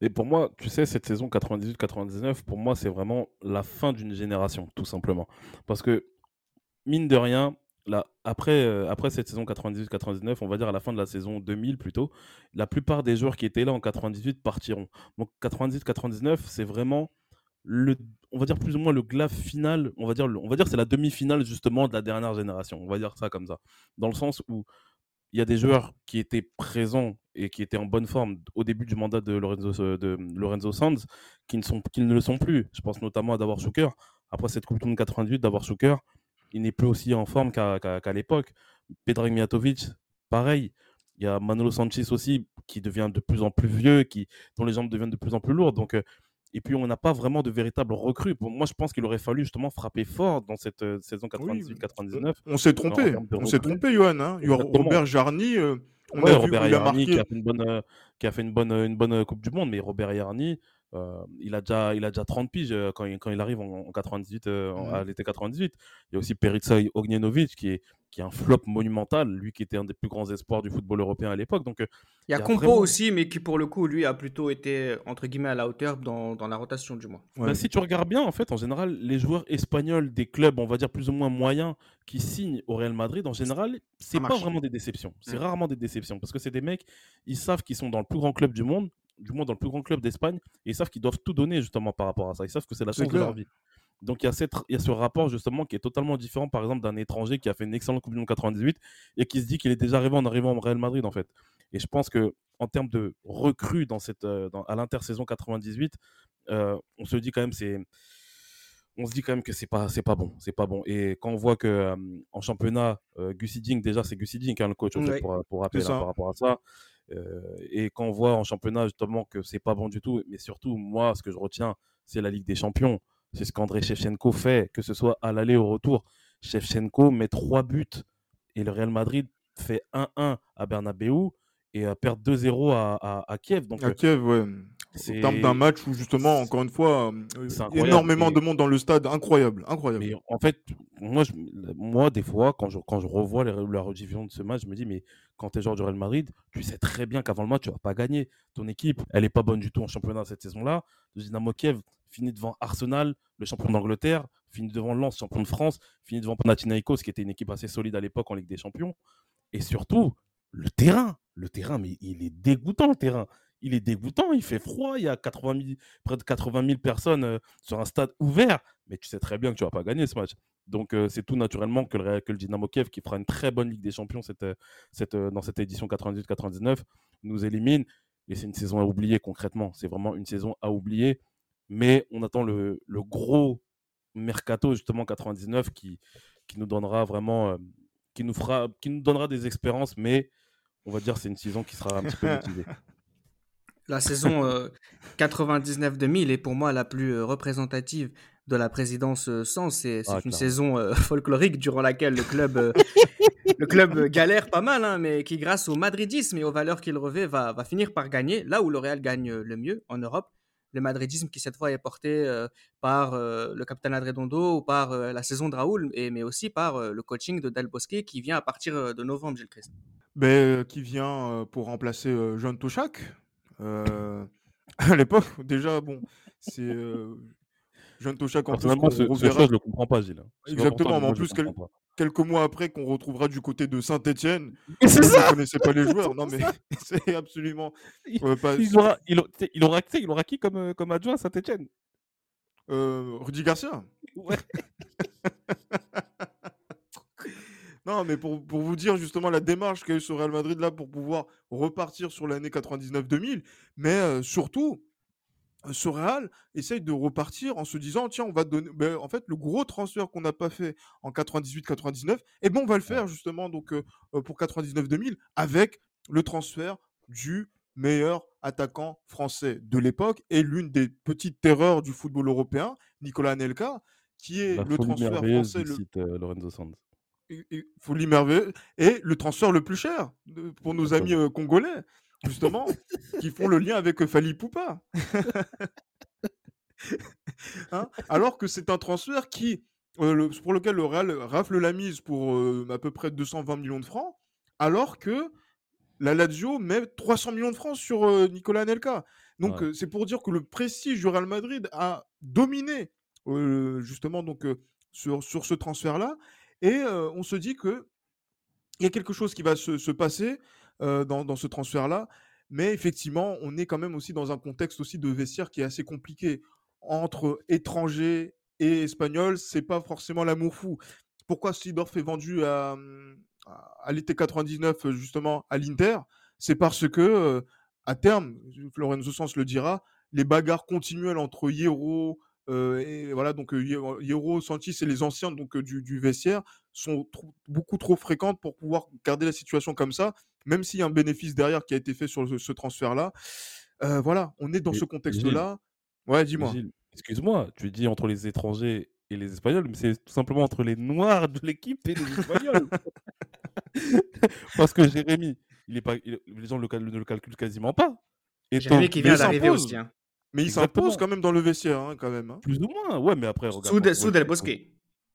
Mais pour moi, tu sais, cette saison 98-99, pour moi, c'est vraiment la fin d'une génération, tout simplement. Parce que, mine de rien, Là, après, euh, après cette saison 98-99, on va dire à la fin de la saison 2000 plutôt, la plupart des joueurs qui étaient là en 98 partiront. Donc 98-99, c'est vraiment on va dire plus ou moins le glaive final. On va dire, on va dire c'est la demi-finale justement de la dernière génération. On va dire ça comme ça, dans le sens où il y a des joueurs qui étaient présents et qui étaient en bonne forme au début du mandat de Lorenzo, euh, Sanz, qui ne, sont, qui ne le sont plus. Je pense notamment à Davor Schuker. Après cette Coupe du Monde 98, Davor il n'est plus aussi en forme qu'à l'époque. Pedro Mijatovic, pareil. Il y a Manolo Sanchez aussi qui devient de plus en plus vieux, qui, dont les jambes deviennent de plus en plus lourdes. Donc, euh, et puis, on n'a pas vraiment de véritable recrue. moi, je pense qu'il aurait fallu justement frapper fort dans cette euh, saison 98-99. On s'est trompé. On s'est trompé, Johan. Hein. Robert Jarny. Euh, on a Robert Jarny qui a fait, une bonne, qui a fait une, bonne, une bonne Coupe du Monde, mais Robert Jarny, euh, il, a déjà, il a déjà 30 piges euh, quand il, quand il arrive en, 98, euh, mmh. à l'été 98. Il y a aussi Perica Ognjenovic qui est, qui est un flop monumental, lui qui était un des plus grands espoirs du football européen à l'époque. Donc, il y a, Compo aussi, mais qui pour le coup, lui, a plutôt été entre guillemets à la hauteur dans, dans la rotation du moins. Bah, si tu regardes bien, en fait, en général, les joueurs espagnols des clubs, on va dire plus ou moins moyens, qui signent au Real Madrid, en général, c'est pas vraiment des déceptions. C'est mmh. rarement des déceptions parce que c'est des mecs, ils savent qu'ils sont dans le plus grand club du monde, du moins dans le plus grand club d'Espagne, et ils savent qu'ils doivent tout donner justement par rapport à ça. Ils savent que c'est la chance de leur vie. Donc il y, a cette, il y a ce rapport justement qui est totalement différent par exemple d'un étranger qui a fait une excellente Coupe du Monde 98 et qui se dit qu'il est déjà arrivé en arrivant au Real Madrid en fait. Et je pense que en termes de recrues dans cette, euh, à l'intersaison 98, euh, on se dit quand même c'est on se dit quand même que c'est pas c'est pas bon c'est pas bon et quand on voit que euh, en championnat Gus Ding déjà c'est Gus Ding hein, le coach pour, pour rappeler par rapport à ça et quand on voit en championnat justement que c'est pas bon du tout, mais surtout, moi, ce que je retiens, c'est la Ligue des Champions. C'est ce qu'André Shevchenko fait, que ce soit à l'aller ou au retour. Shevchenko met trois buts et le Real Madrid fait 1-1 à Bernabeu et perd 2-0 à, à, Kiev. Donc, à Kiev, ouais. En termes d'un match où justement, encore une fois, euh, énormément de monde dans le stade, incroyable, incroyable. Mais en fait, moi, je, moi des fois, quand je, quand je revois la rediffusion de ce match, je me dis, mais quand tu es joueur du Real Madrid, tu sais très bien qu'avant le match, tu vas pas gagner. Ton équipe, elle est pas bonne du tout en championnat cette saison-là. Le Dynamo Kiev finit devant Arsenal, le champion d'Angleterre, finit devant Lens, champion de France, finit devant Panathinaikos, qui était une équipe assez solide à l'époque en Ligue des Champions. Et surtout, le terrain, le terrain, mais il est dégoûtant le terrain il est dégoûtant, il fait froid, il y a 80 près de 80 000 personnes euh, sur un stade ouvert, mais tu sais très bien que tu vas pas gagner ce match. Donc euh, c'est tout naturellement que le, que le, Dynamo Kiev, qui fera une très bonne Ligue des Champions cette, euh, cette, dans cette édition 98-99, nous élimine. Et c'est une saison à oublier concrètement. C'est vraiment une saison à oublier. Mais on attend le, le gros mercato justement 99 qui, qui nous donnera vraiment, qui nous fera, qui nous donnera des expériences, mais on va dire c'est une saison qui sera un petit peu motivée. La saison 99-2000 est pour moi la plus représentative de la présidence sans. C'est ah, une saison folklorique durant laquelle le club, le club galère pas mal, hein, mais qui, grâce au madridisme et aux valeurs qu'il revêt, va, va, finir par gagner. Là où le Real gagne le mieux en Europe, le madridisme qui cette fois est porté par le capitaine Adredondo ou par la saison de Raoul, et, mais aussi par le coaching de Del Bosque qui vient à partir de novembre, Gilles Christ. Ben, qui vient pour remplacer John Touchak, euh, à l'époque, déjà, bon, c'est. Euh, Jean en plus. Qu'on ce, reverra... je le comprends pas, Gilles. Exactement, mais en plus, quelques mois après, qu'on retrouvera du côté de Saint-Etienne. Vous ne connaissez pas les joueurs. Non, mais c'est absolument. Il, pas... il, aura, il, il, aura, il aura qui comme, euh, comme adjoint à Saint-Etienne euh, Rudy Garcia Ouais. Non, mais pour, vous dire justement la démarche qu'a eu ce Real Madrid là pour pouvoir repartir sur l'année 99-2000, mais euh, surtout, euh, ce Real essaye de repartir en se disant tiens, on va donner. Ben, en fait, le gros transfert qu'on n'a pas fait en 98-99, eh ben, on va le faire justement donc, euh, pour 99-2000 avec le transfert du meilleur attaquant français de l'époque et l'une des petites terreurs du football européen, Nicolas Anelka, qui est le transfert français. Le... Lorenzo Sanz il faut l'immerveiller. Et le transfert le plus cher pour nos amis congolais, justement, qui font le lien avec Fali Poupa. Hein, alors que c'est un transfert qui, pour lequel le Real rafle la mise pour à peu près 220 millions de francs, alors que la Lazio met 300 millions de francs sur Nicolas Anelka. Donc c'est pour dire que le prestige du Real Madrid a dominé justement donc sur, sur ce transfert-là et on se dit que il y a quelque chose qui va se, passer dans, ce transfert-là. Mais effectivement, on est quand même aussi dans un contexte aussi de vestiaire qui est assez compliqué. Entre étrangers et espagnols, c'est pas forcément l'amour fou. Pourquoi Sidorf est vendu à, mmh, à l'été 99 justement à l'Inter? C'est parce que à terme, Lorenzo Sanz le dira, les bagarres continuelles entre Hierro, et voilà, donc Yoro, Santis et les anciens donc, du, vestiaire sont beaucoup trop fréquentes pour pouvoir garder la situation comme ça, même s'il y a un bénéfice derrière qui a été fait sur ce, transfert-là. voilà, on est dans ce contexte-là. Ouais, dis-moi. Excuse-moi, tu dis entre les étrangers et les Espagnols, mais c'est tout simplement entre les Noirs de l'équipe et les Espagnols. Parce que Jérémy, il est pas, les gens ne le, calculent quasiment pas. Et Jérémy qui vient d'arriver aussi. Hein. Mais il s'impose quand même dans le vestiaire, hein, quand même. Hein. Plus ou moins, ouais, mais après, regarde. Sous, Del Bosque.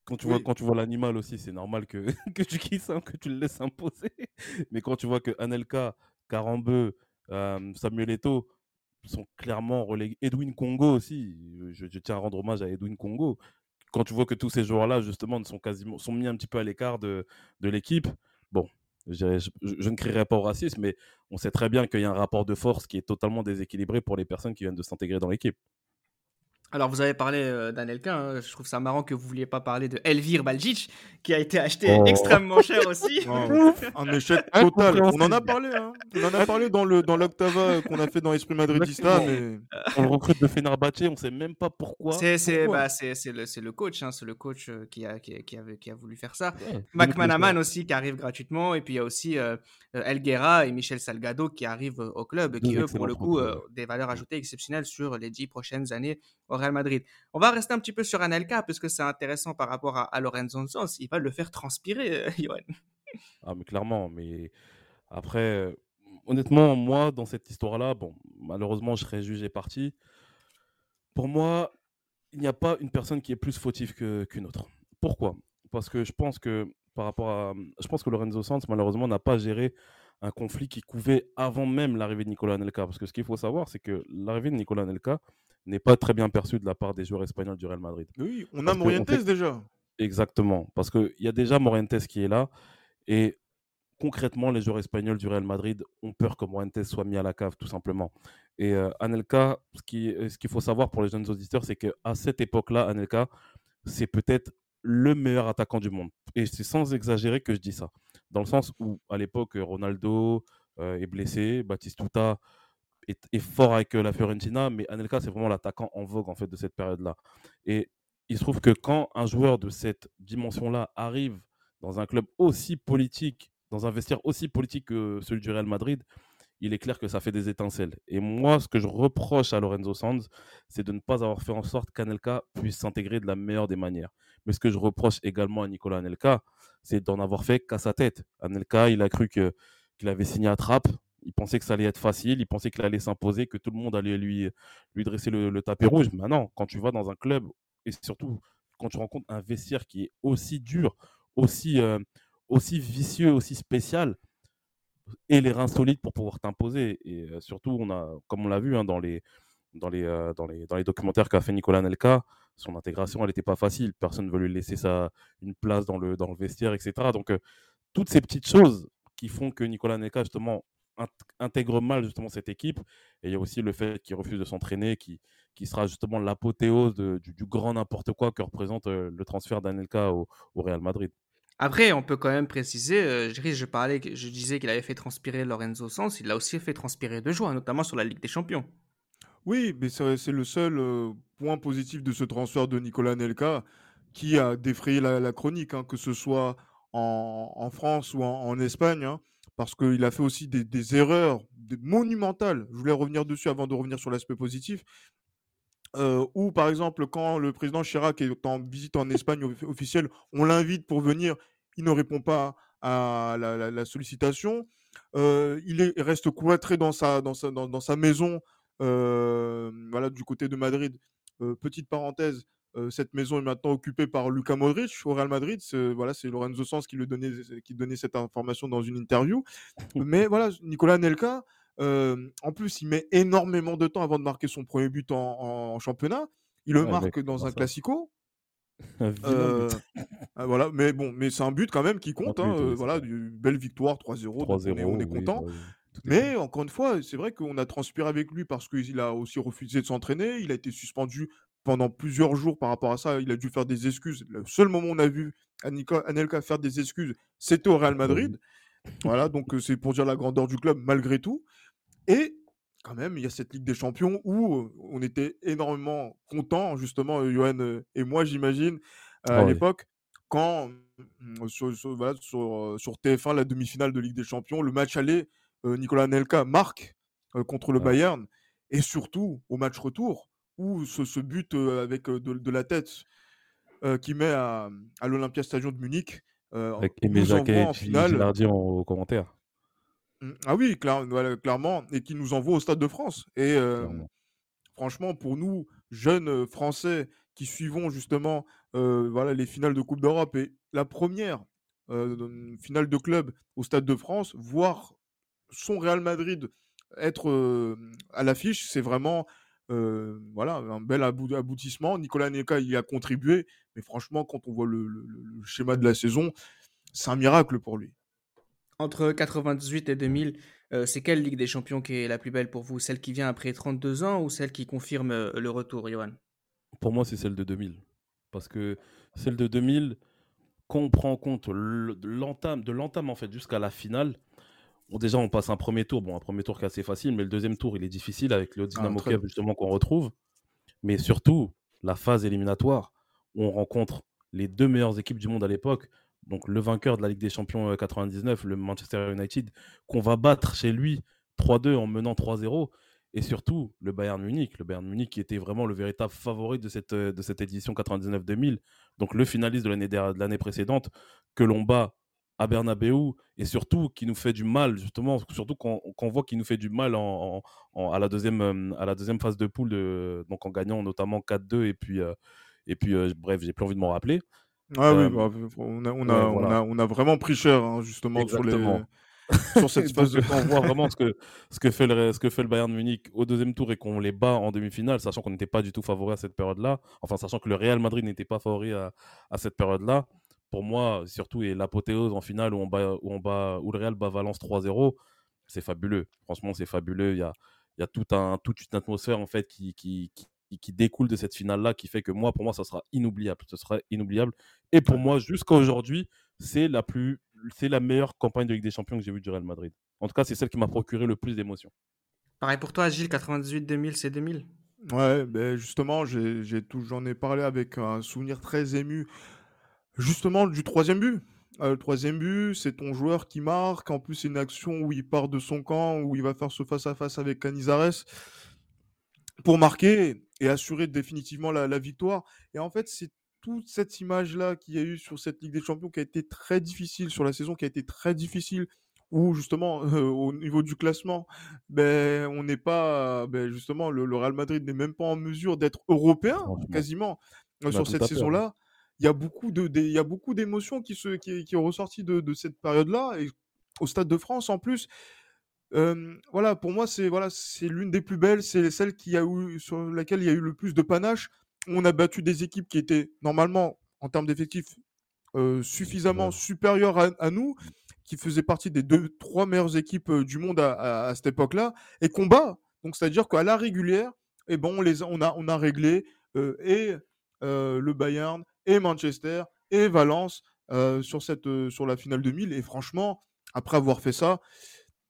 Quand tu, vois, quand tu vois l'animal aussi, c'est normal que, que tu quittes, hein, que tu le laisses imposer. Mais quand tu vois que Anelka, Carambeu, euh, Samuel Eto'o sont clairement relégués. Edwin Congo aussi, je, tiens à rendre hommage à Edwin Congo. Quand tu vois que tous ces joueurs-là, justement, sont, quasiment, sont mis un petit peu à l'écart de, de l'équipe, bon, je, ne crierai pas au racisme, mais on sait très bien qu'il y a un rapport de force qui est totalement déséquilibré pour les personnes qui viennent de s'intégrer dans l'équipe. Alors, vous avez parlé euh, d'Anelka. Hein. Je trouve ça marrant que vous vouliez pas parler de Elvir Baljic, qui a été acheté Oh. extrêmement cher aussi. Oh, un échec total. On en a parlé, hein. On en a parlé dans le dans l'Octava qu'on a fait dans Esprit Madridista, mais On le recrute de Fenerbahçe, on sait même pas pourquoi. C'est c'est- bah, c'est- c'est le, c'est le coach, hein, c'est le coach euh, qui, a, qui, a- qui avait- qui a voulu faire ça. Ouais, McManaman aussi qui arrive gratuitement, et puis il y a aussi euh, euh, El Guerra et Michel Salgado qui arrivent euh, au club, qui Deux eux, pour le coup, euh, des valeurs ajoutées exceptionnelles sur les dix prochaines années au Real Madrid. On va rester un petit peu sur Anelka, parce que c'est intéressant par rapport à, Lorenzo Sanz. Il va le faire transpirer, euh. Ah, mais clairement, mais après, honnêtement, moi, dans cette histoire-là, bon, malheureusement, je serais jugé parti. Pour moi, il n'y a pas une personne qui est plus fautive qu'une autre. Pourquoi? Parce que je pense que par rapport à, je pense que Lorenzo Sanz, malheureusement, n'a pas géré un conflit qui couvait avant même l'arrivée de Nicolas Anelka. Parce que ce qu'il faut savoir, c'est que l'arrivée de Nicolas Anelka n'est pas très bien perçue de la part des joueurs espagnols du Real Madrid. oui, on a on Morientes fait- déjà. Exactement. Parce qu'il y a déjà Morientes qui est là. Et concrètement, les joueurs espagnols du Real Madrid ont peur que Morientes soit mis à la cave, tout simplement. Et euh, Anelka, ce ce qu'il faut savoir pour les jeunes auditeurs, c'est qu'à cette époque-là, Anelka, c'est peut-être le meilleur attaquant du monde. Et c'est sans exagérer que je dis ça. Dans le sens où, à l'époque, Ronaldo euh, est blessé, Batistuta est, fort avec euh, la Fiorentina, mais Anelka, c'est vraiment l'attaquant en vogue en fait, de cette période-là. Et il se trouve que quand un joueur de cette dimension-là arrive dans un club aussi politique, dans un vestiaire aussi politique que celui du Real Madrid, il est clair que ça fait des étincelles. Et moi, ce que je reproche à Lorenzo Sanz, c'est de ne pas avoir fait en sorte qu'Anelka puisse s'intégrer de la meilleure des manières. Mais ce que je reproche également à Nicolas Anelka, c'est d'en avoir fait qu'à sa tête. Anelka, il a cru que- qu'il avait signé à trappe. Il pensait que ça allait être facile. Il pensait qu'il allait s'imposer, que tout le monde allait lui, lui dresser le, le tapis rouge. Mais non, quand tu vas dans un club, et surtout quand tu rencontres un vestiaire qui est aussi dur, aussi, euh, aussi vicieux, aussi spécial, et les reins solides pour pouvoir t'imposer. Et euh, surtout, on a, comme on l'a vu hein, dans, les, dans, les, euh, dans, les, dans les documentaires qu'a fait Nicolas Nelka, son intégration, elle n'était pas facile. Personne ne veut lui laisser sa, une place dans le, dans le vestiaire, etc. Donc, euh, toutes ces petites choses qui font que Nicolas Nelka, justement, int- intègre mal justement cette équipe. Et il y a aussi le fait qu'il refuse de s'entraîner, qui, qui sera justement l'apothéose du, grand n'importe quoi que représente euh, le transfert d'Anelka au, au Real Madrid. Après, on peut quand même préciser, euh, je, je parlais, je disais qu'il avait fait transpirer Lorenzo Sanz, il l'a aussi fait transpirer de joie, notamment sur la Ligue des Champions. Oui, mais c'est le seul point positif de ce transfert de Nicolas Nelka qui a défrayé la, chronique, hein, que ce soit en, France ou en, Espagne, hein, parce qu'il a fait aussi des, erreurs monumentales. Je voulais revenir dessus avant de revenir sur l'aspect positif. Euh, ou par exemple, quand le président Chirac est en visite en Espagne off- officielle, on l'invite pour venir, il ne répond pas à la, sollicitation. Il, est- il reste cloîtré dans sa, maison, voilà, du côté de Madrid. Petite parenthèse, cette maison est maintenant occupée par Luka Modric au Real Madrid. C'est, voilà, c'est Lorenzo Sanz qui, le donnait, qui donnait cette information dans une interview. Mais voilà, Nicolas Nelka, euh, en plus, il met énormément de temps avant de marquer son premier but en, en championnat. Il le Ouais, marque dans un ça classico. Un Euh, ah, voilà, mais bon, mais c'est un but quand même qui compte. hein, voilà, belle victoire 3-0. donc on est, 3-0, on est content. bah oui, Mais encore une fois, c'est vrai qu'on a transpiré avec lui parce qu'il a aussi refusé de s'entraîner. Il a été suspendu pendant plusieurs jours par rapport à ça. Il a dû faire des excuses. Le seul moment où on a vu Anelka faire des excuses, c'était au Real Madrid. Voilà, donc euh, c'est pour dire la grandeur du club malgré tout. Et quand même, il y a cette Ligue des Champions où euh, on était énormément contents, justement, euh, Johan et moi, j'imagine, à Ah oui. l'époque, quand euh, sur, sur- voilà, sur, euh, sur TF1, la demi-finale de Ligue des Champions, le match aller, euh, Nicolas Nelka marque euh, contre le Ouais. Bayern, et surtout au match retour, où ce, ce but euh, avec euh, de, de la tête euh, qui met à, à l'Olympia Stadium de Munich, euh, Avec nous envoie en finale. En, commentaire. Mm, Ah oui, voilà, clairement, et qui nous envoie au Stade de France. Et euh, franchement, pour nous, jeunes euh, Français qui suivons justement euh, voilà, les finales de Coupe d'Europe et la première euh, finale de club au Stade de France, voir son Real Madrid être euh, à l'affiche, c'est vraiment euh, voilà, un bel abou- aboutissement. Nicolas Neka y a contribué, mais franchement, quand on voit le, le- le- le schéma de la saison, c'est un miracle pour lui. Entre 98 et 2000, euh, c'est quelle Ligue des Champions qui est la plus belle pour vous? Celle qui vient après 32 ans ou celle qui confirme euh, le retour, Johan? Pour moi, c'est celle de 2000. Parce que celle de 2000, quand on prend en compte l'entame, de l'entame en fait jusqu'à la finale, déjà on passe un premier tour, bon un premier tour qui est assez facile, mais le deuxième tour il est difficile avec le ah, Dynamo Kiev justement qu'on retrouve. Mais surtout la phase éliminatoire où on rencontre les deux meilleures équipes du monde à l'époque, donc le vainqueur de la Ligue des Champions 99, euh, le Manchester United, qu'on va battre chez lui 3-2 en menant 3-0 et surtout le Bayern Munich, le Bayern Munich qui était vraiment le véritable favori de cette, euh, de cette édition 99-2000, donc le finaliste de l'année précédente, que l'on bat à Bernabeu et surtout qui nous fait du mal, justement, surtout quand, on voit qu'il nous fait du mal en, à, la deuxième, euh, à la deuxième phase de poule, de, donc en gagnant notamment 4-2 et puis, euh, et puis bref, j'ai plus envie de m'en rappeler. Ah oui, bah, on, a, on, a, on, a, on, a, vraiment pris cher, hein, justement, sur les sur cette phase de on voit vraiment ce que, ce, que fait le, ce que fait le Bayern Munich au deuxième tour et qu'on les bat en demi-finale, sachant qu'on n'était pas du tout favori à cette période-là, enfin sachant que le Real Madrid n'était pas favori à, à cette période-là, pour moi, surtout, et l'apothéose en finale où, on bat, où, on bat, où le Real bat Valence 3-0, c'est fabuleux. Franchement, c'est fabuleux. Il y a, il y a tout un, toute une atmosphère en fait qui, qui, qui, qui découle de cette finale-là qui fait que moi, pour moi, ça sera inoubliable. Ce sera inoubliable. Et pour moi, jusqu'à aujourd'hui, c'est la plus c'est la meilleure campagne de Ligue des Champions que j'ai vue du Real Madrid. En tout cas, c'est celle qui m'a procuré le plus d'émotions. Pareil pour toi, Gilles, 98-2000, c'est 2000 Ouais, ben justement, j'en ai, parlé avec un souvenir très ému, justement, du troisième but. Euh, le troisième but, c'est ton joueur qui marque. En plus, c'est une action où il part de son camp, où il va faire ce face-à-face avec Canizares pour marquer et assurer définitivement la, la victoire. Et en fait, c'est toute cette image-là qu'il y a eu sur cette Ligue des Champions qui a été très difficile, sur la saison qui a été très difficile, où justement, au niveau du classement, ben, on n'est pas, ben, justement, le, Real Madrid n'est même pas en mesure d'être européen, quasiment, euh, sur cette saison-là. Il y a beaucoup de, il y a beaucoup d'émotions qui, se, qui, qui ont ressorti de, de cette période-là, et au Stade de France en plus. voilà, pour moi, c'est voilà, c'est l'une des plus belles, c'est celle qui a eu, sur laquelle il y a eu le plus de panache on a battu des équipes qui étaient normalement, en termes d'effectifs, euh, suffisamment supérieures à, nous, qui faisaient partie des deux, trois meilleures équipes du monde à, cette époque-là, et combat. Donc, c'est-à-dire qu'à la régulière, eh ben, on, les, on, a, on a réglé euh, et le Bayern, et Manchester, et Valence sur, cette, sur la finale 2000. Et franchement, après avoir fait ça,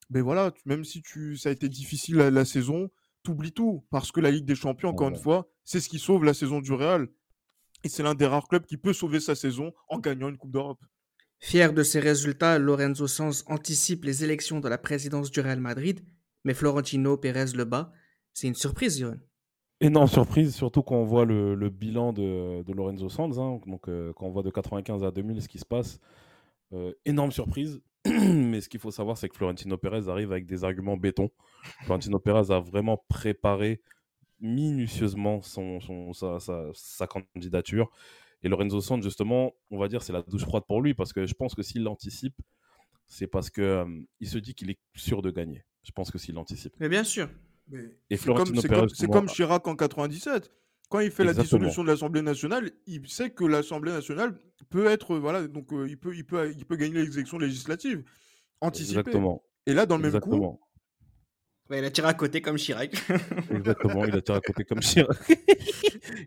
ben voilà, même si tu, ça a été difficile la saison, t'oublies tout. Parce que la Ligue des Champions, encore une fois, c'est ce qui sauve la saison du Real. Et c'est l'un des rares clubs qui peut sauver sa saison en gagnant une Coupe d'Europe. Fier de ces résultats, Lorenzo Sanz anticipe les élections de la présidence du Real Madrid, mais Florentino Pérez le bat. C'est une surprise, Johan. Énorme surprise, surtout quand on voit le, bilan de, Lorenzo Sanz. Hein. donc, euh, quand on voit de 95 à 2000 ce qui se passe, euh, énorme surprise. Mais ce qu'il faut savoir, c'est que Florentino Pérez arrive avec des arguments béton. Florentino Pérez a vraiment préparé minutieusement son, sa, candidature. Et Lorenzo Sanz, justement, on va dire, c'est la douche froide pour lui, parce que je pense que s'il l'anticipe, c'est parce qu'il euh, il se dit qu'il est sûr de gagner. Je pense que s'il l'anticipe. Mais bien sûr. Et Florentino Pérez, c'est comme, Chirac en 97 quand il fait la dissolution de l'Assemblée nationale, il sait que l'Assemblée nationale peut être, voilà, donc euh, il, peut, il, peut, il peut gagner les élections législatives anticipées. Exactement. Et là, dans le même coup. il a tiré à côté comme Chirac. Exactement, il a tiré à côté comme Chirac.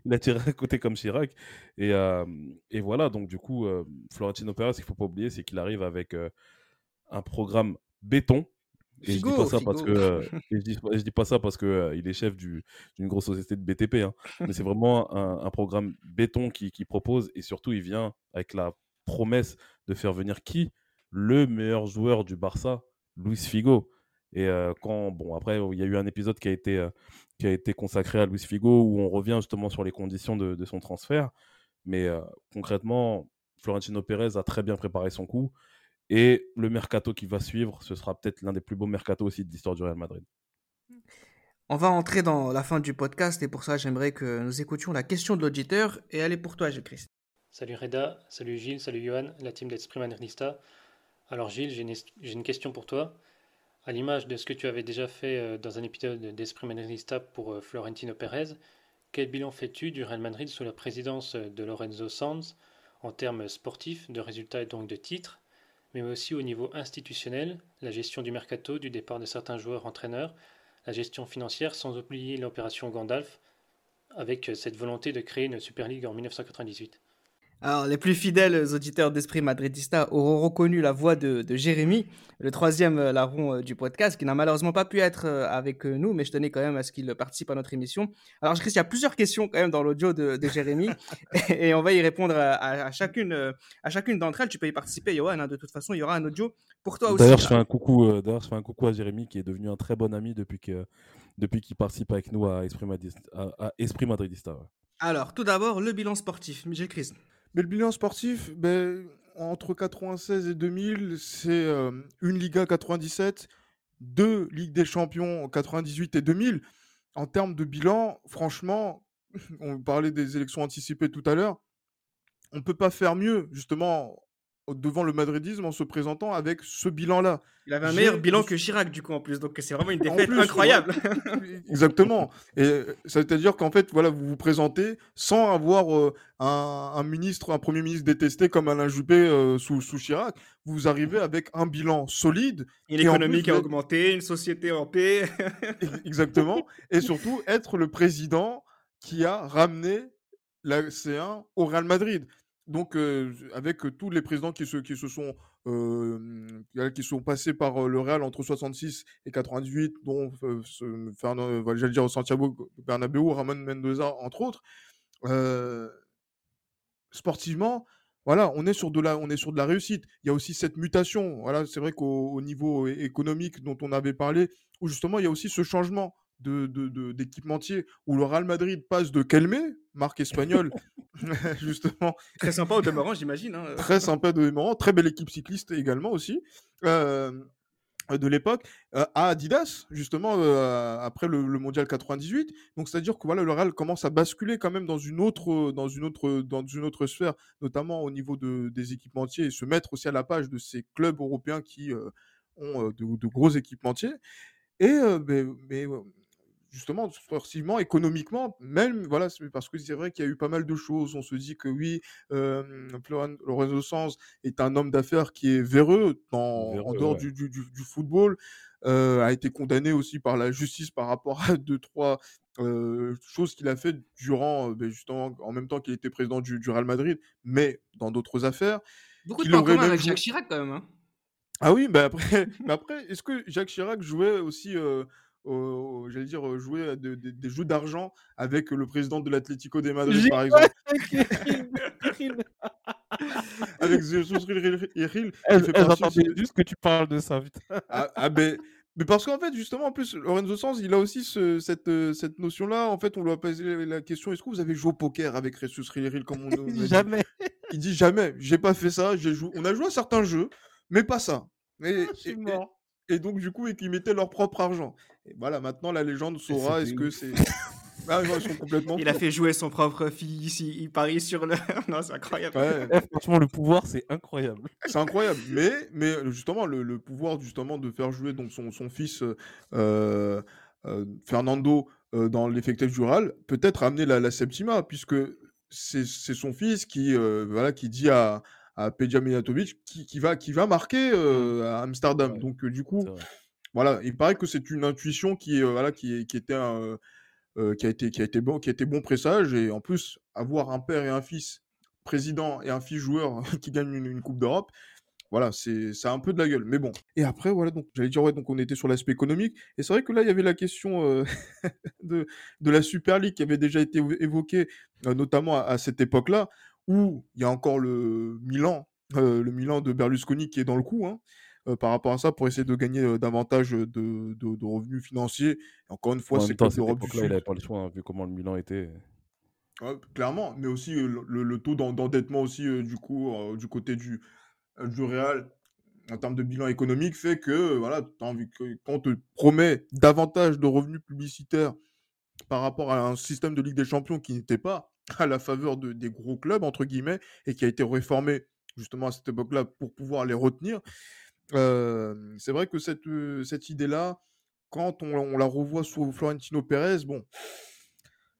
il a tiré à côté comme Chirac. Et, euh, et voilà, donc du coup, euh, Florentino Pérez, ce qu'il ne faut pas oublier, c'est qu'il arrive avec un programme béton et je dis pas ça parce que euh, je dis, je dis pas ça parce que euh, il est chef d'une grosse société de BTP, hein. mais c'est vraiment un, un, programme béton qui, qui, propose et surtout il vient avec la promesse de faire venir qui? Le meilleur joueur du Barça, Luis Figo. Et euh, quand bon après il y a eu un épisode qui a été qui a été consacré à Luis Figo où on revient justement sur les conditions de, de son transfert, mais concrètement Florentino Pérez a très bien préparé son coup. Et le mercato qui va suivre, ce sera peut-être l'un des plus beaux mercatos aussi de l'histoire du Real Madrid. On va entrer dans la fin du podcast et pour ça, j'aimerais que nous écoutions la question de l'auditeur. Et elle est pour toi, Gilles-Christ. Salut Reda, salut Gilles, salut Johan, la team d'Esprit Madridista. Alors Gilles, j'ai une, question pour toi. À l'image de ce que tu avais déjà fait euh, dans un épisode d'Esprit Madridista pour euh, Florentino Pérez, quel bilan fais-tu du Real Madrid sous la présidence de Lorenzo Sanz en termes sportifs, de résultats et donc de titres? Mais aussi au niveau institutionnel, la gestion du mercato, du départ de certains joueurs entraîneurs, la gestion financière, sans oublier l'opération Gandalf. avec cette volonté de créer une Super League en 1998 alors, les plus fidèles auditeurs d'Esprit Madridista auront reconnu la voix de, Jérémy, le troisième euh, larron euh, du podcast, qui n'a malheureusement pas pu être euh, avec nous, mais je tenais quand même à ce qu'il participe à notre émission. Alors, je il y a plusieurs questions quand même dans l'audio de, Jérémy, et, on va y répondre à, chacune, à chacune d'entre elles. Tu peux y participer, Johan. Hein. de toute façon, il y aura un audio pour toi aussi. D'ailleurs, je fais un coucou, d'ailleurs, je fais un coucou à Jérémy, qui est devenu un très bon ami depuis que depuis qu'il participe avec nous à Esprit Madridista. À, Esprit Madridista Alors, tout d'abord, le bilan sportif. Michel Chris. Mais le bilan sportif, ben, entre 96 et 2000, c'est euh, une Liga 97, deux Ligues des Champions 98 et 2000. En termes de bilan, franchement, on parlait des élections anticipées tout à l'heure, on ne peut pas faire mieux, justement, devant le madridisme en se présentant avec ce bilan-là. Il avait un meilleur bilan que Chirac, du coup, en plus. Donc, c'est vraiment une défaite incroyable. Exactement. Et c'est-à-dire qu'en fait, voilà, vous vous présentez sans avoir euh, un, ministre, un premier ministre détesté comme Alain Juppé euh, sous, sous, Chirac. Vous arrivez avec un bilan solide. Une économie qui a augmenté, une société en paix. Exactement. Et surtout, être le président qui a ramené la C1 au Real Madrid. Donc, avec tous les présidents qui se, sont, qui sont passés par le Real entre 66 et 98, dont j'allais dire Santiago Bernabéu, Ramon Mendoza, entre autres, sportivement, voilà, on est sur de la, on est sur de la réussite. Il y a aussi cette mutation. Voilà, c'est vrai qu'au niveau économique dont on avait parlé, où justement il y a aussi ce changement de, de, où le Real Madrid passe de Kelme, marque espagnole, justement. Très sympa au demeurant, j'imagine. Hein. Très sympa au demeurant, très belle équipe cycliste également aussi. Euh, de l'époque à Adidas justement après le, mondial 98 donc c'est à dire que voilà le Real commence à basculer quand même dans une autre dans une autre dans une autre sphère notamment au niveau de, des équipementiers et se mettre aussi à la page de ces clubs européens qui ont de, gros équipementiers et mais, mais justement, sportivement, économiquement, même, voilà, parce que c'est vrai qu'il y a eu pas mal de choses. On se dit que oui, euh, Lorenzo Sanz est un homme d'affaires qui est véreux, en dehors du, du, du, football, a été condamné aussi par la justice par rapport à deux, trois choses qu'il a fait durant, ben, justement, en même temps qu'il était président du, Real Madrid, mais dans d'autres affaires. Beaucoup de points communs avec Jacques Chirac, quand même. Hein. Ah oui, mais après, mais après est-ce que Jacques Chirac jouait aussi j'allais dire, jouer des jeux d'argent avec le président de l'Atlético de Madrid, par exemple. avec Jesus Iril. juste que tu parles de ça, vite. ah, ah ben, mais parce qu'en fait, justement, en plus, Lorenzo Sanz, il a aussi ce, cette, cette notion-là. En fait, on lui a posé la question est-ce que vous avez joué au poker avec Jesus Iril comme on Jamais. Il dit jamais. J'ai pas fait ça. Joué... On a joué à certains jeux, mais pas ça. Je suis mort et donc du coup et qui mettaient leur propre argent. Et voilà, maintenant la légende saura est-ce que c'est ah, ils sont complètement il a fait jouer son propre fils, il, parie sur le. non, c'est incroyable. Eh, franchement, le pouvoir, c'est incroyable. C'est incroyable. Mais, mais justement, le, pouvoir justement de faire jouer donc son, son fils euh, euh, Fernando euh, dans l'effectif jural peut-être amener la, la Septima, puisque c'est son fils qui, voilà, qui dit à, à Mijatovic qui, qui, va, qui va marquer mmh. euh, à Amsterdam. Donc, euh, du coup, voilà, il paraît que c'est une intuition qui, euh, voilà, qui, était qui a été qui a été bon qui a été bon pressage et en plus avoir un père et un fils président et un fils joueur qui gagnent une, coupe d'Europe voilà c'est ça a un peu de la gueule mais bon. Et après voilà donc j'allais dire ouais donc on était sur l'aspect économique et c'est vrai que là il y avait la question de, de la Super League qui avait déjà été évoquée notamment à, cette époque là où il y a encore le Milan, euh, le Milan de Berlusconi qui est dans le coup, hein, euh, par rapport à ça, pour essayer de gagner euh, davantage de, de, revenus financiers. Et encore une fois, c'est comme l'Europe du Sud. Il n'avait pas le choix, hein, vu comment le Milan était. clairement, mais aussi le, taux d'endettement aussi du coup du côté du, du Real en termes de bilan économique fait que voilà, envie que, quand on te promet davantage de revenus publicitaires par rapport à un système de Ligue des Champions qui n'était pas à la faveur de, des gros clubs, entre guillemets, et qui a été réformé justement à cette époque-là pour pouvoir les retenir. C'est vrai que cette, cette idée-là, quand on, la revoit sous Florentino Pérez, bon,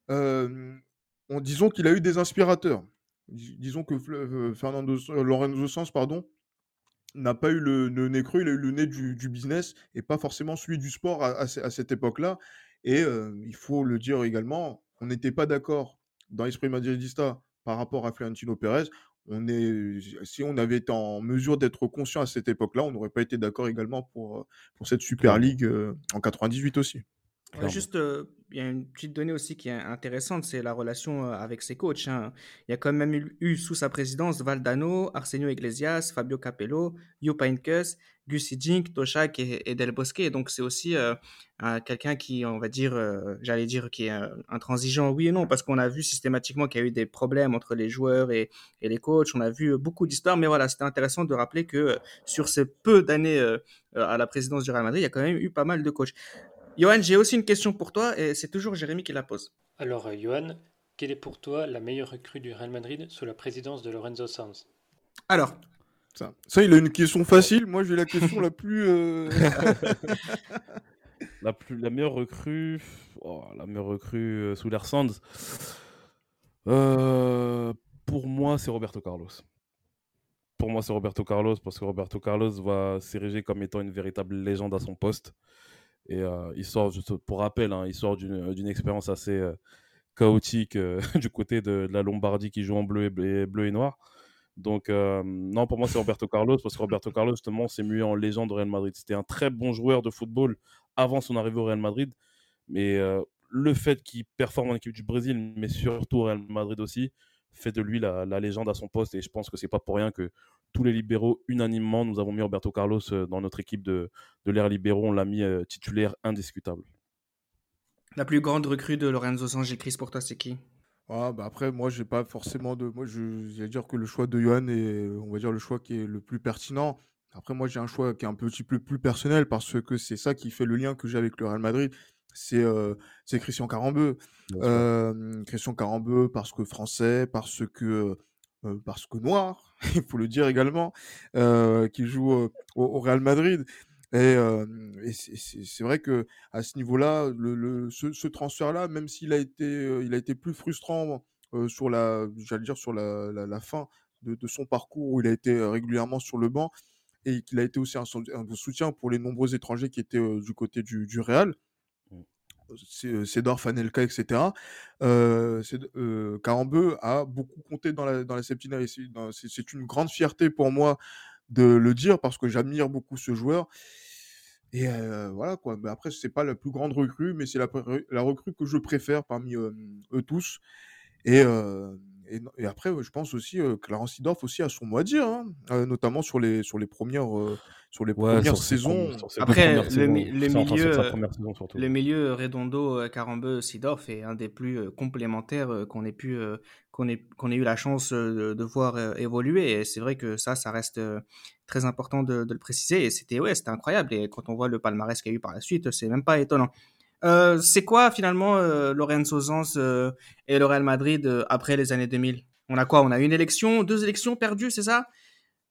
on, disons qu'il a eu des inspirateurs. disons que Fernando, Lorenzo Sanz, pardon, n'a pas eu le, nez creux, il a eu le nez du, business et pas forcément celui du sport à, à cette époque-là. Et il faut le dire également, on n'était pas d'accord dans l'esprit madridista par rapport à Florentino Pérez, on est, si on avait été en mesure d'être conscient à cette époque-là, on n'aurait pas été d'accord également pour, pour cette Super League en 98 aussi juste, il y a une petite donnée aussi qui est intéressante, c'est la relation avec ses coachs. Hein. Il y a quand même eu, sous sa présidence Valdano, Arsenio Iglesias, Fabio Capello, Jupp Heynckes, Gus Hiddink, Toshak et, Del Bosque. Donc c'est aussi quelqu'un qui, on va dire, j'allais dire, qui est intransigeant, oui et non, parce qu'on a vu systématiquement qu'il y a eu des problèmes entre les joueurs et, et les coachs. On a vu beaucoup d'histoires, mais voilà, c'était intéressant de rappeler que sur ces peu d'années à la présidence du Real Madrid, il y a quand même eu pas mal de coachs. Johan, j'ai aussi une question pour toi et c'est toujours Jérémy qui la pose. Alors, euh, Johan, quelle est pour toi la meilleure recrue du Real Madrid sous la présidence de Lorenzo Sanz? Alors, ça, ça, il a une question facile. Moi, j'ai la question la plus. Euh, la plus, la meilleure recrue, oh, la meilleure recrue euh, sous l'air Sanz. pour moi, c'est Roberto Carlos. Pour moi, c'est Roberto Carlos parce que Roberto Carlos va s'ériger comme étant une véritable légende à son poste. Et euh, il sort, juste pour rappel, hein, il sort d'une expérience assez euh, chaotique euh, du côté de, la Lombardie qui joue en bleu et, bleu et noir. Donc, non, pour moi, c'est Roberto Carlos, parce que Roberto Carlos, justement, s'est mué en légende au Real Madrid. C'était un très bon joueur de football avant son arrivée au Real Madrid. Mais le fait qu'il performe en équipe du Brésil, mais surtout au Real Madrid aussi, fait de lui la, légende à son poste. Et je pense que c'est pas pour rien que tous les libéraux, unanimement, nous avons mis Roberto Carlos euh, dans notre équipe de, de l'ère libéraux. On l'a mis euh, titulaire indiscutable. La plus grande recrue de Lorenzo Sanchez, Chris, pour toi, c'est qui? Ah, bah après, moi, j'ai pas forcément de. Moi, je vais dire que le choix de Johan est, on va dire, le choix qui est le plus pertinent. Après, moi, j'ai un choix qui est un petit peu plus personnel parce que c'est ça qui fait le lien que j'ai avec le Real Madrid. C'est euh, Christian Carambeu. Christian Carambeu parce que français, parce que parce que noir, il faut le dire également, qui joue au, Real Madrid. Et, c'est vrai que à ce niveau-là, ce, transfert-là, même s'il a été, il a été plus frustrant sur la, j'allais dire sur la, fin de, son parcours où il a été régulièrement sur le banc et qu'il a été aussi un, soutien pour les nombreux étrangers qui étaient du côté du Real. Cédor, Fanelka, etc. Euh, Carambeu a beaucoup compté dans la, dans septinaire C'est une grande fierté pour moi de le dire parce que j'admire beaucoup ce joueur. Et voilà quoi. Après, c'est pas la plus grande recrue, mais c'est la, recrue que je préfère parmi eux tous. Et, après, je pense aussi que Clarence Sidorf aussi a son mot à dire, hein, notamment sur les, sur les premières, sur les premières saisons. après, le, milieu, le milieu Redondo, Carambeu, Sidorf est un des plus complémentaires qu'on ait pu qu'on ait, qu'on ait eu la chance de, voir évoluer. Et c'est vrai que ça, ça reste très important de, de le préciser. Et c'était ouais, c'était incroyable. Et quand on voit le palmarès qu'il y a eu par la suite, c'est même pas étonnant. Euh, c'est quoi finalement euh, Lorenzo Sanz euh, et le Real Madrid après les années 2000 On a quoi? On a une élection, deux élections perdues, c'est ça?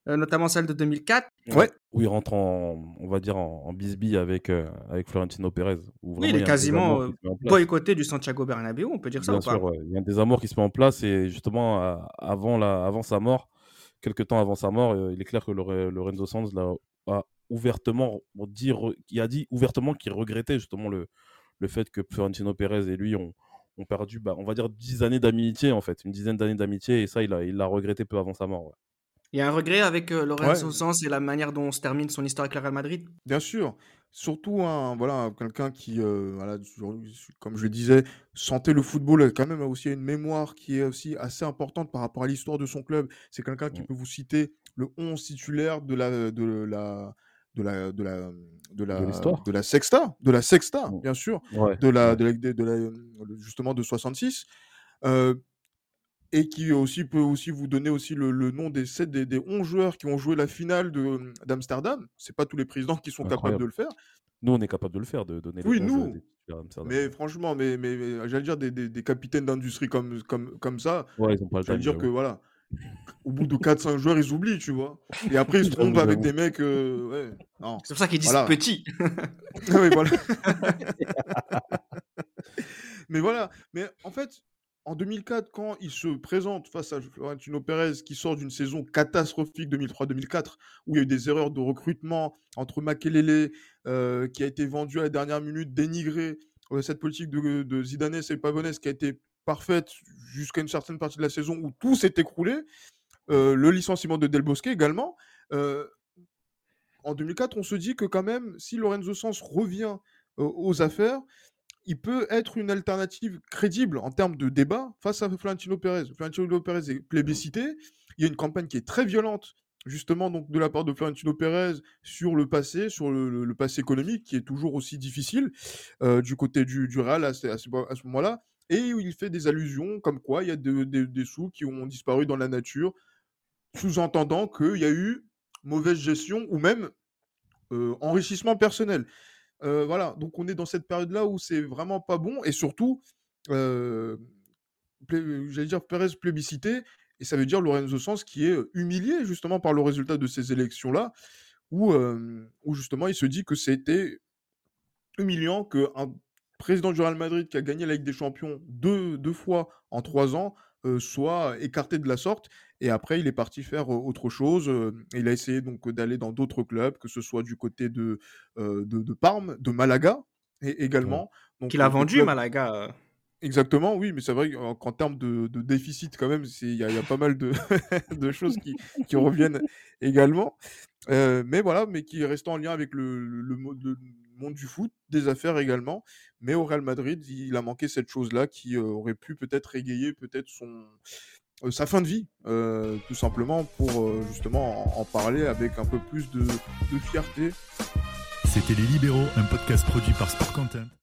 Notamment celle de 2004. Ouais. Où il rentre en, on va dire, en, bisbille avec, avec Florentino Pérez. oui, il est quasiment boycotté du Santiago Bernabéu, on peut dire ça Bien ou sûr, il y a des amours qui se met en place et justement, avant, la, avant sa mort, quelques temps avant sa mort, il est clair que Lorenzo Sanz a ouvertement dire, il a dit ouvertement qu'il regrettait justement le, le fait que Florentino Pérez et lui ont, ont perdu, bah, on va dire, dix années d'amitié, en fait, une dizaine d'années d'amitié, et ça, il l'a il regretté peu avant sa mort. Il y a un regret avec euh, Lorenzo Sanz et la manière dont se termine son histoire avec le Real Madrid? Bien sûr. Surtout un, voilà, quelqu'un qui, euh, voilà, comme je le disais, sentait le football, quand même aussi une mémoire qui est aussi assez importante par rapport à l'histoire de son club. C'est quelqu'un qui mmh. peut vous citer le 11 titulaire de la, de la, de la de la de la de, la sexta de la sexta bien sûr de, la, de, la, de la justement de 66 euh, et qui aussi peut aussi vous donner aussi le, le nom des 7 des, des 11 joueurs qui ont joué la finale de d'Amsterdam. C'est pas tous les présidents qui sont capables de le faire. Nous on est capable de le faire de donner oui nous. mais franchement mais, mais, j'allais dire des, des, des capitaines d'industrie comme comme comme ça. Ouais, ils ont pas j'allais dire que voilà au bout de 4-5 joueurs, ils oublient, tu vois. Et après, ils se trompent avec des mecs. Euh, ouais. C'est pour ça qu'ils disent petit. oui, voilà. mais voilà. Mais en fait, en 2004, quand il se présente face à Florentino Pérez, qui sort d'une saison catastrophique 2003-2004, où il y a eu des erreurs de recrutement entre Makelele, euh, qui a été vendu à la dernière minute, dénigré, cette politique de, de Zidane et Pavonès qui a été parfaite jusqu'à une certaine partie de la saison où tout s'est écroulé. le licenciement de Del Bosque également. en 2004, on se dit que quand même, si Lorenzo Sens revient aux affaires, il peut être une alternative crédible en termes de débat face à Florentino Pérez. Florentino Pérez est plébiscité. Il y a une campagne qui est très violente, justement, donc de la part de Florentino Pérez sur le passé, sur le, passé économique, qui est toujours aussi difficile du côté du, du Real à, ce, moment-là. Et il fait des allusions comme quoi il y a des sous qui ont disparu dans la nature, sous-entendant qu'il y a eu mauvaise gestion ou même euh, enrichissement personnel. Voilà, donc on est dans cette période-là où c'est vraiment pas bon et surtout, j'allais dire Pérez plébiscité et ça veut dire Lorenzo Sens qui est humilié justement par le résultat de ces élections-là où, où justement il se dit que c'était humiliant qu'un président du Real Madrid qui a gagné la Ligue des Champions deux, deux fois en trois ans soit écarté de la sorte. Et après, il est parti faire autre chose. il a essayé donc d'aller dans d'autres clubs, que ce soit du côté de, de, Parme, de Malaga et également. Qu'il a vendu Malaga. Exactement, oui, mais c'est vrai qu'en termes de, déficit, quand même, il y, a pas mal de, de choses qui, qui, reviennent également. mais voilà, mais qui restent en lien avec le, le, le, du foot, des affaires également. Mais au Real Madrid, il a manqué cette chose-là qui euh, aurait pu peut-être égayer peut-être son euh, sa fin de vie, euh, tout simplement pour justement en, parler avec un peu plus de, de fierté. C'était Les Libéraux, un podcast produit par Sport Content.